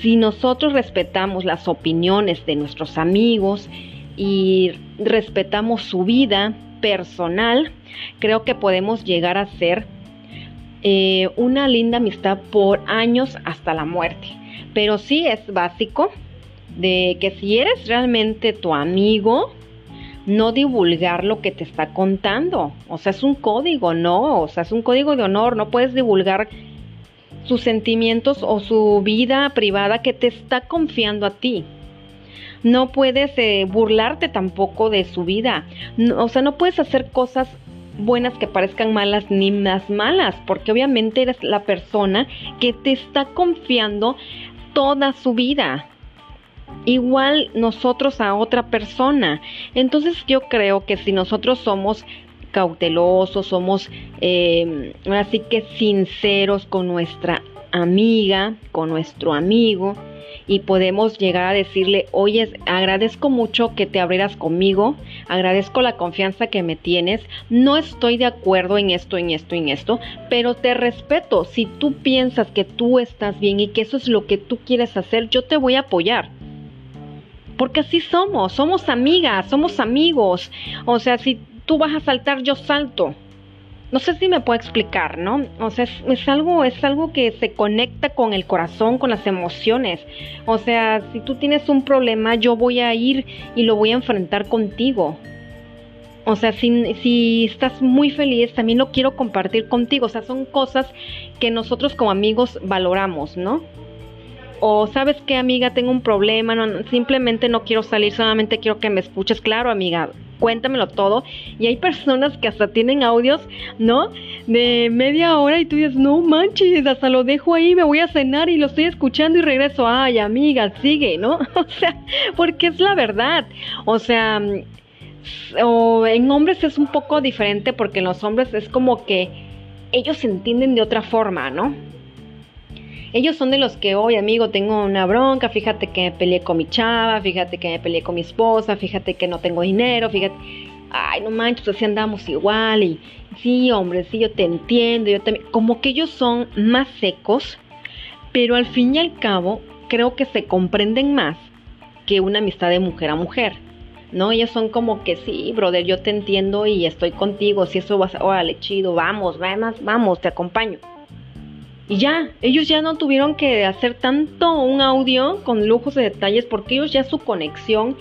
Si nosotros respetamos las opiniones de nuestros amigos y respetamos su vida personal, creo que podemos llegar a ser eh, una linda amistad por años hasta la muerte pero sí es básico de que si eres realmente tu amigo, no divulgar lo que te está contando. O sea, es un código, ¿no? O sea, es un código de honor. No puedes divulgar sus sentimientos o su vida privada que te está confiando a ti. No puedes eh, burlarte tampoco de su vida. o sea, no puedes hacer cosas buenas que parezcan malas ni más malas, porque obviamente eres la persona que te está confiando toda su vida. Igual nosotros a otra persona. Entonces yo creo que si nosotros somos cautelosos, somos eh, así que sinceros con nuestra amiga, con nuestro amigo, y podemos llegar a decirle, oye, agradezco mucho que te abrieras conmigo, agradezco la confianza que me tienes, no estoy de acuerdo en esto, en esto, en esto, pero te respeto, si tú piensas que tú estás bien y que eso es lo que tú quieres hacer, yo te voy a apoyar. Porque así somos, somos amigas, somos amigos. O sea, si tú vas a saltar, yo salto no sé si me puedo explicar, ¿no? O sea, es, algo, es algo que se conecta con el corazón, con las emociones. O sea, si tú tienes un problema, yo voy a ir y lo voy a enfrentar contigo. O sea, si, si estás muy feliz, también lo quiero compartir contigo. O sea, son cosas que nosotros como amigos valoramos, ¿no? O sabes qué, amiga, tengo un problema, no, simplemente no quiero salir, solamente quiero que me escuches. Claro, amiga, cuéntamelo todo. Y hay personas que hasta tienen audios, ¿no? De media hora y tú dices, no manches, hasta lo dejo ahí, me voy a cenar y lo estoy escuchando y regreso. Ay, amiga, sigue, ¿no? O sea, porque es la verdad. O sea, o en hombres es un poco diferente porque en los hombres es como que ellos se entienden de otra forma, ¿no? Ellos son de los que, hoy amigo, tengo una bronca, fíjate que me peleé con mi chava, fíjate que me peleé con mi esposa, fíjate que no tengo dinero, fíjate, ay, no manches, así andamos igual y sí, hombre, sí, yo te entiendo, yo también, como que ellos son más secos, pero al fin y al cabo creo que se comprenden más que una amistad de mujer a mujer. ¿no? Ellos son como que sí, brother, yo te entiendo y estoy contigo, si eso va a órale, chido, vamos, vamos, vamos, te acompaño. Y ya, ellos ya no tuvieron que hacer tanto un audio con lujos de detalles porque ellos ya su conexión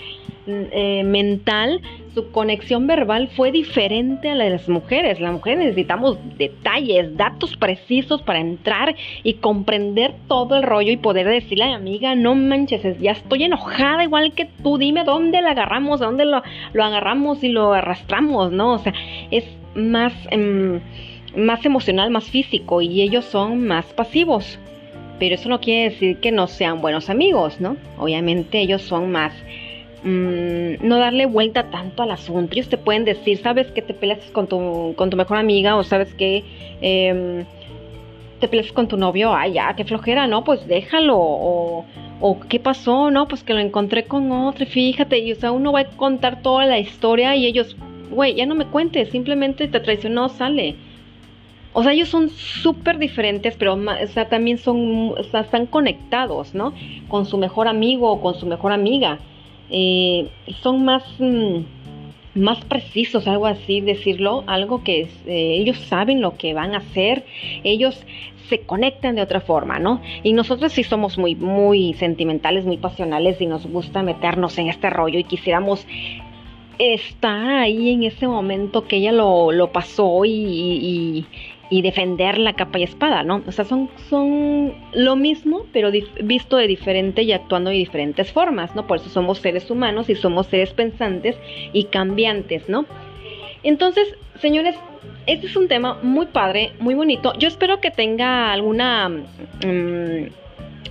eh, mental, su conexión verbal fue diferente a la de las mujeres. Las mujeres necesitamos detalles, datos precisos para entrar y comprender todo el rollo y poder decirle a mi amiga, no manches, ya estoy enojada igual que tú, dime dónde la agarramos, dónde lo, lo agarramos y lo arrastramos, ¿no? O sea, es más, em, más emocional, más físico y ellos son más pasivos. Pero eso no quiere decir que no sean buenos amigos, ¿no? Obviamente ellos son más Mm, no darle vuelta tanto al asunto. Ellos te pueden decir, sabes que te peleas con tu, con tu mejor amiga o sabes que em, te peleas con tu novio, ay, ya, qué flojera, no, pues déjalo. O, o qué pasó, no, pues que lo encontré con otro, fíjate, y o sea, uno va a contar toda la historia y ellos, güey, ya no me cuentes, simplemente te traicionó, sale. O sea, ellos son súper diferentes, pero o sea, también son, están conectados, ¿no? Con su mejor amigo o con su mejor amiga. Eh, son más, mm, más precisos, algo así decirlo, algo que eh, ellos saben lo que van a hacer, ellos se conectan de otra forma, ¿no? Y nosotros sí somos muy, muy sentimentales, muy pasionales y nos gusta meternos en este rollo y quisiéramos estar ahí en ese momento que ella lo, lo pasó y defender la capa y espada, ¿no? O sea, son, son lo mismo, pero visto de diferente y actuando de diferentes formas, ¿no? Por eso somos seres humanos y somos seres pensantes y cambiantes, ¿no? Entonces, señores, este es un tema muy padre, muy bonito. Yo espero que tenga alguna, mm,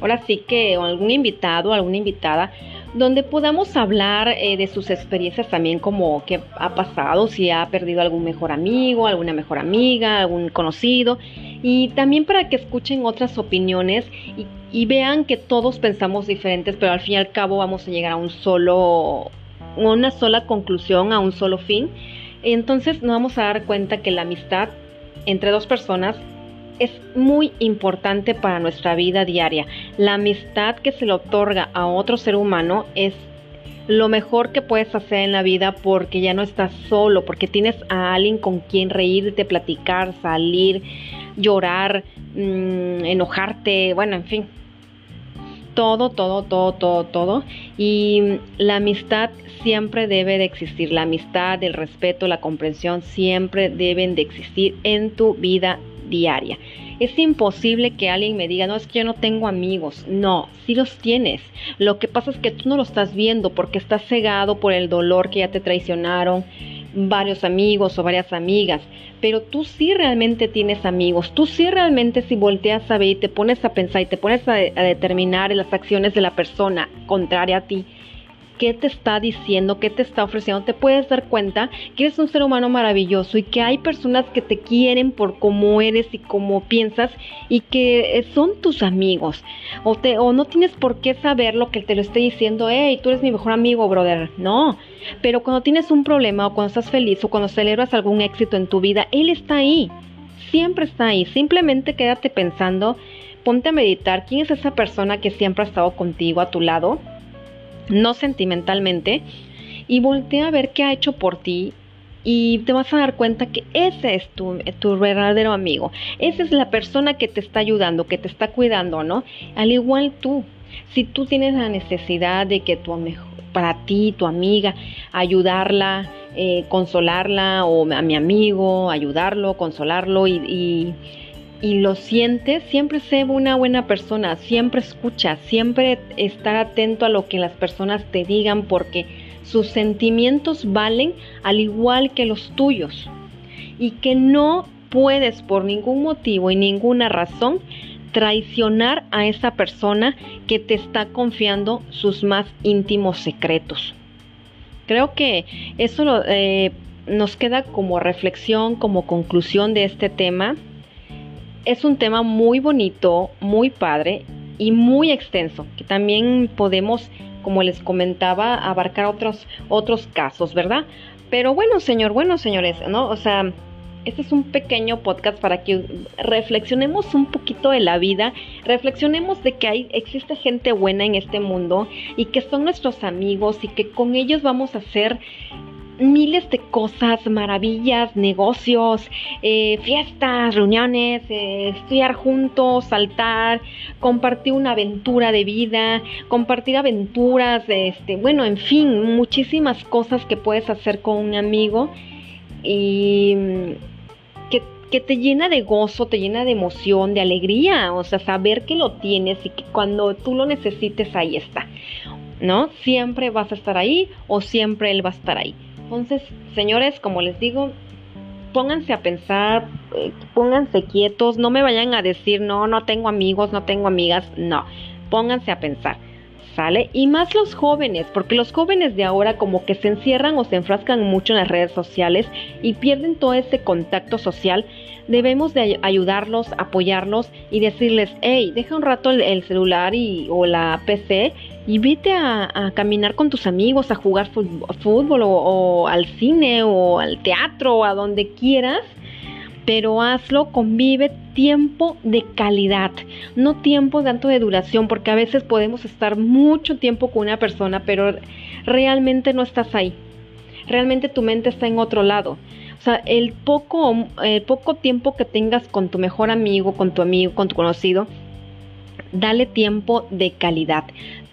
ahora sí que, algún invitado, alguna invitada donde podamos hablar eh, de sus experiencias también como qué ha pasado, si ha perdido algún mejor amigo, alguna mejor amiga, algún conocido, y también para que escuchen otras opiniones y, vean que todos pensamos diferentes, pero al fin y al cabo vamos a llegar a un solo, una sola conclusión, a un solo fin. Entonces nos vamos a dar cuenta que la amistad entre dos personas es muy importante para nuestra vida diaria. La amistad que se le otorga a otro ser humano es lo mejor que puedes hacer en la vida porque ya no estás solo, porque tienes a alguien con quien reírte, platicar, salir, llorar, mm, enojarte, bueno, en fin. Todo, todo, todo, todo, todo. Y la amistad siempre debe de existir. La amistad, el respeto, la comprensión siempre deben de existir en tu vida diaria. Es imposible que alguien me diga, no, es que yo no tengo amigos. No, sí los tienes. Lo que pasa es que tú no lo estás viendo porque estás cegado por el dolor que ya te traicionaron varios amigos o varias amigas, pero tú sí realmente tienes amigos, tú sí realmente si volteas a ver y te pones a pensar y te pones a, a determinar las acciones de la persona contraria a ti, qué te está diciendo, qué te está ofreciendo, te puedes dar cuenta que eres un ser humano maravilloso y que hay personas que te quieren por cómo eres y cómo piensas y que eh, son tus amigos. O, te, o no tienes por qué saber lo que te lo esté diciendo, hey, tú eres mi mejor amigo, brother. No. Pero cuando tienes un problema o cuando estás feliz o cuando celebras algún éxito en tu vida, él está ahí. Siempre está ahí. Simplemente quédate pensando, ponte a meditar quién es esa persona que siempre ha estado contigo a tu lado no sentimentalmente, y voltea a ver qué ha hecho por ti y te vas a dar cuenta que ese es tu, tu, verdadero amigo. Esa es la persona que te está ayudando, que te está cuidando, ¿no? Al igual tú. Si tú tienes la necesidad de que tu para ti, tu amiga, ayudarla, eh, consolarla, o a mi amigo, ayudarlo, consolarlo y y lo sientes, siempre sé una buena persona, siempre escucha, siempre estar atento a lo que las personas te digan porque sus sentimientos valen al igual que los tuyos y que no puedes por ningún motivo y ninguna razón traicionar a esa persona que te está confiando sus más íntimos secretos. Creo que eso eh, nos queda como reflexión, como conclusión de este tema. Es un tema muy bonito, muy padre y muy extenso, que también podemos, como les comentaba, abarcar otros, otros casos, ¿verdad? Pero bueno, señor, bueno, señores, ¿no? O sea, este es un pequeño podcast para que reflexionemos un poquito de la vida, reflexionemos de que hay, existe gente buena en este mundo y que son nuestros amigos y que con ellos vamos a hacer miles de cosas, maravillas, negocios, eh, fiestas, reuniones, eh, estudiar juntos, saltar, compartir una aventura de vida, compartir aventuras, este, bueno, en fin, muchísimas cosas que puedes hacer con un amigo y que te llena de gozo, te llena de emoción, de alegría, o sea, saber que lo tienes y que cuando tú lo necesites ahí está, ¿no? Siempre vas a estar ahí o siempre él va a estar ahí. Entonces, señores, como les digo, pónganse a pensar, eh, pónganse quietos, no me vayan a decir, no, no tengo amigos, no tengo amigas, no, pónganse a pensar. ¿Sale? Y más los jóvenes, porque los jóvenes de ahora como que se encierran o se enfrascan mucho en las redes sociales y pierden todo ese contacto social debemos de ayudarlos, apoyarlos y decirles, hey, deja un rato el, celular y, o la PC y vete a, caminar con tus amigos, a jugar fútbol, o, al cine o al teatro o a donde quieras, pero hazlo, convive tiempo de calidad, no tiempo tanto de duración, porque a veces podemos estar mucho tiempo con una persona, pero realmente no estás ahí. Realmente tu mente está en otro lado. O sea, el poco, el poco tiempo que tengas con tu mejor amigo, con tu amigo, con tu conocido, dale tiempo de calidad.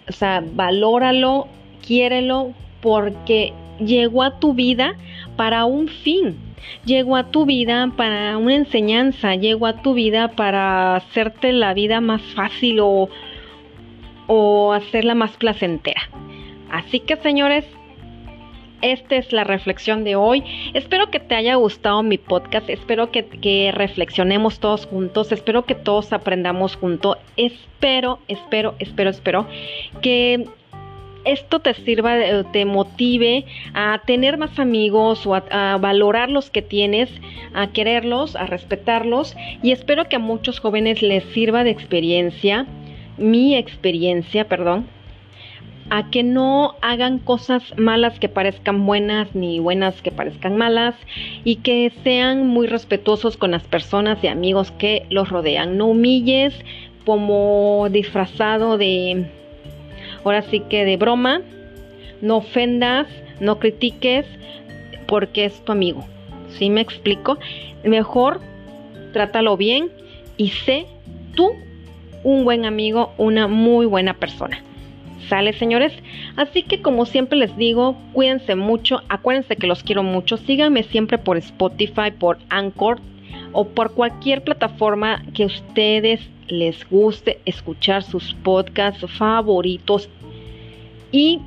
O sea, valóralo, quiérelo, porque llegó a tu vida para un fin. Llegó a tu vida para una enseñanza, llegó a tu vida para hacerte la vida más fácil o, o hacerla más placentera. Así que señores, esta es la reflexión de hoy. Espero que te haya gustado mi podcast. Espero que, reflexionemos todos juntos. Espero que todos aprendamos juntos. Espero, espero, espero, espero que esto te sirva, te motive a tener más amigos o a, a, valorar los que tienes, a quererlos, a respetarlos y espero que a muchos jóvenes les sirva de experiencia, mi experiencia, perdón, a que no hagan cosas malas que parezcan buenas ni buenas que parezcan malas y que sean muy respetuosos con las personas y amigos que los rodean. No humilles como disfrazado de, ahora sí que de broma, no ofendas, no critiques porque es tu amigo. ¿Sí me explico? Mejor trátalo bien y sé tú un buen amigo, una muy buena persona. ¿Sale, señores? Así que como siempre les digo, cuídense mucho, acuérdense que los quiero mucho, síganme siempre por Spotify, por Anchor o por cualquier plataforma que ustedes les guste escuchar sus podcasts favoritos. Y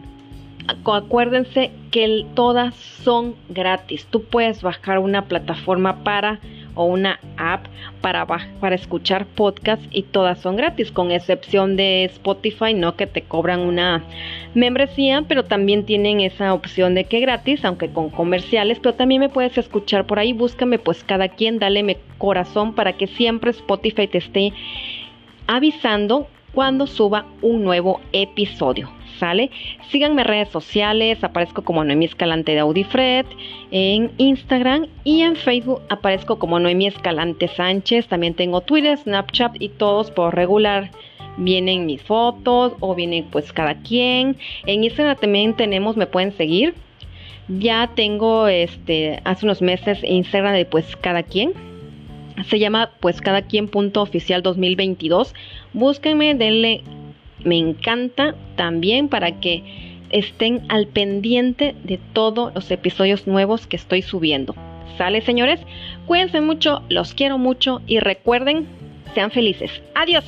acuérdense que todas son gratis. Tú puedes bajar una plataforma para o una app para, para escuchar podcasts y todas son gratis, con excepción de Spotify, no que te cobran una membresía, pero también tienen esa opción de que gratis, aunque con comerciales, pero también me puedes escuchar por ahí, búscame pues cada quien, dale corazón para que siempre Spotify te esté avisando cuando suba un nuevo episodio. ¿sale? Síganme redes sociales, aparezco como Noemí Escalante de Audifred, en Instagram y en Facebook aparezco como Noemí Escalante Sánchez, también tengo Twitter, Snapchat y todos por regular vienen mis fotos o vienen pues cada quien. En Instagram también tenemos, me pueden seguir. Ya tengo este hace unos meses Instagram de pues cada quien. Se llama pues cada quien punto oficial 2022. Búsquenme, denle me encanta también para que estén al pendiente de todos los episodios nuevos que estoy subiendo. Sale señores, cuídense mucho, los quiero mucho y recuerden, sean felices. Adiós.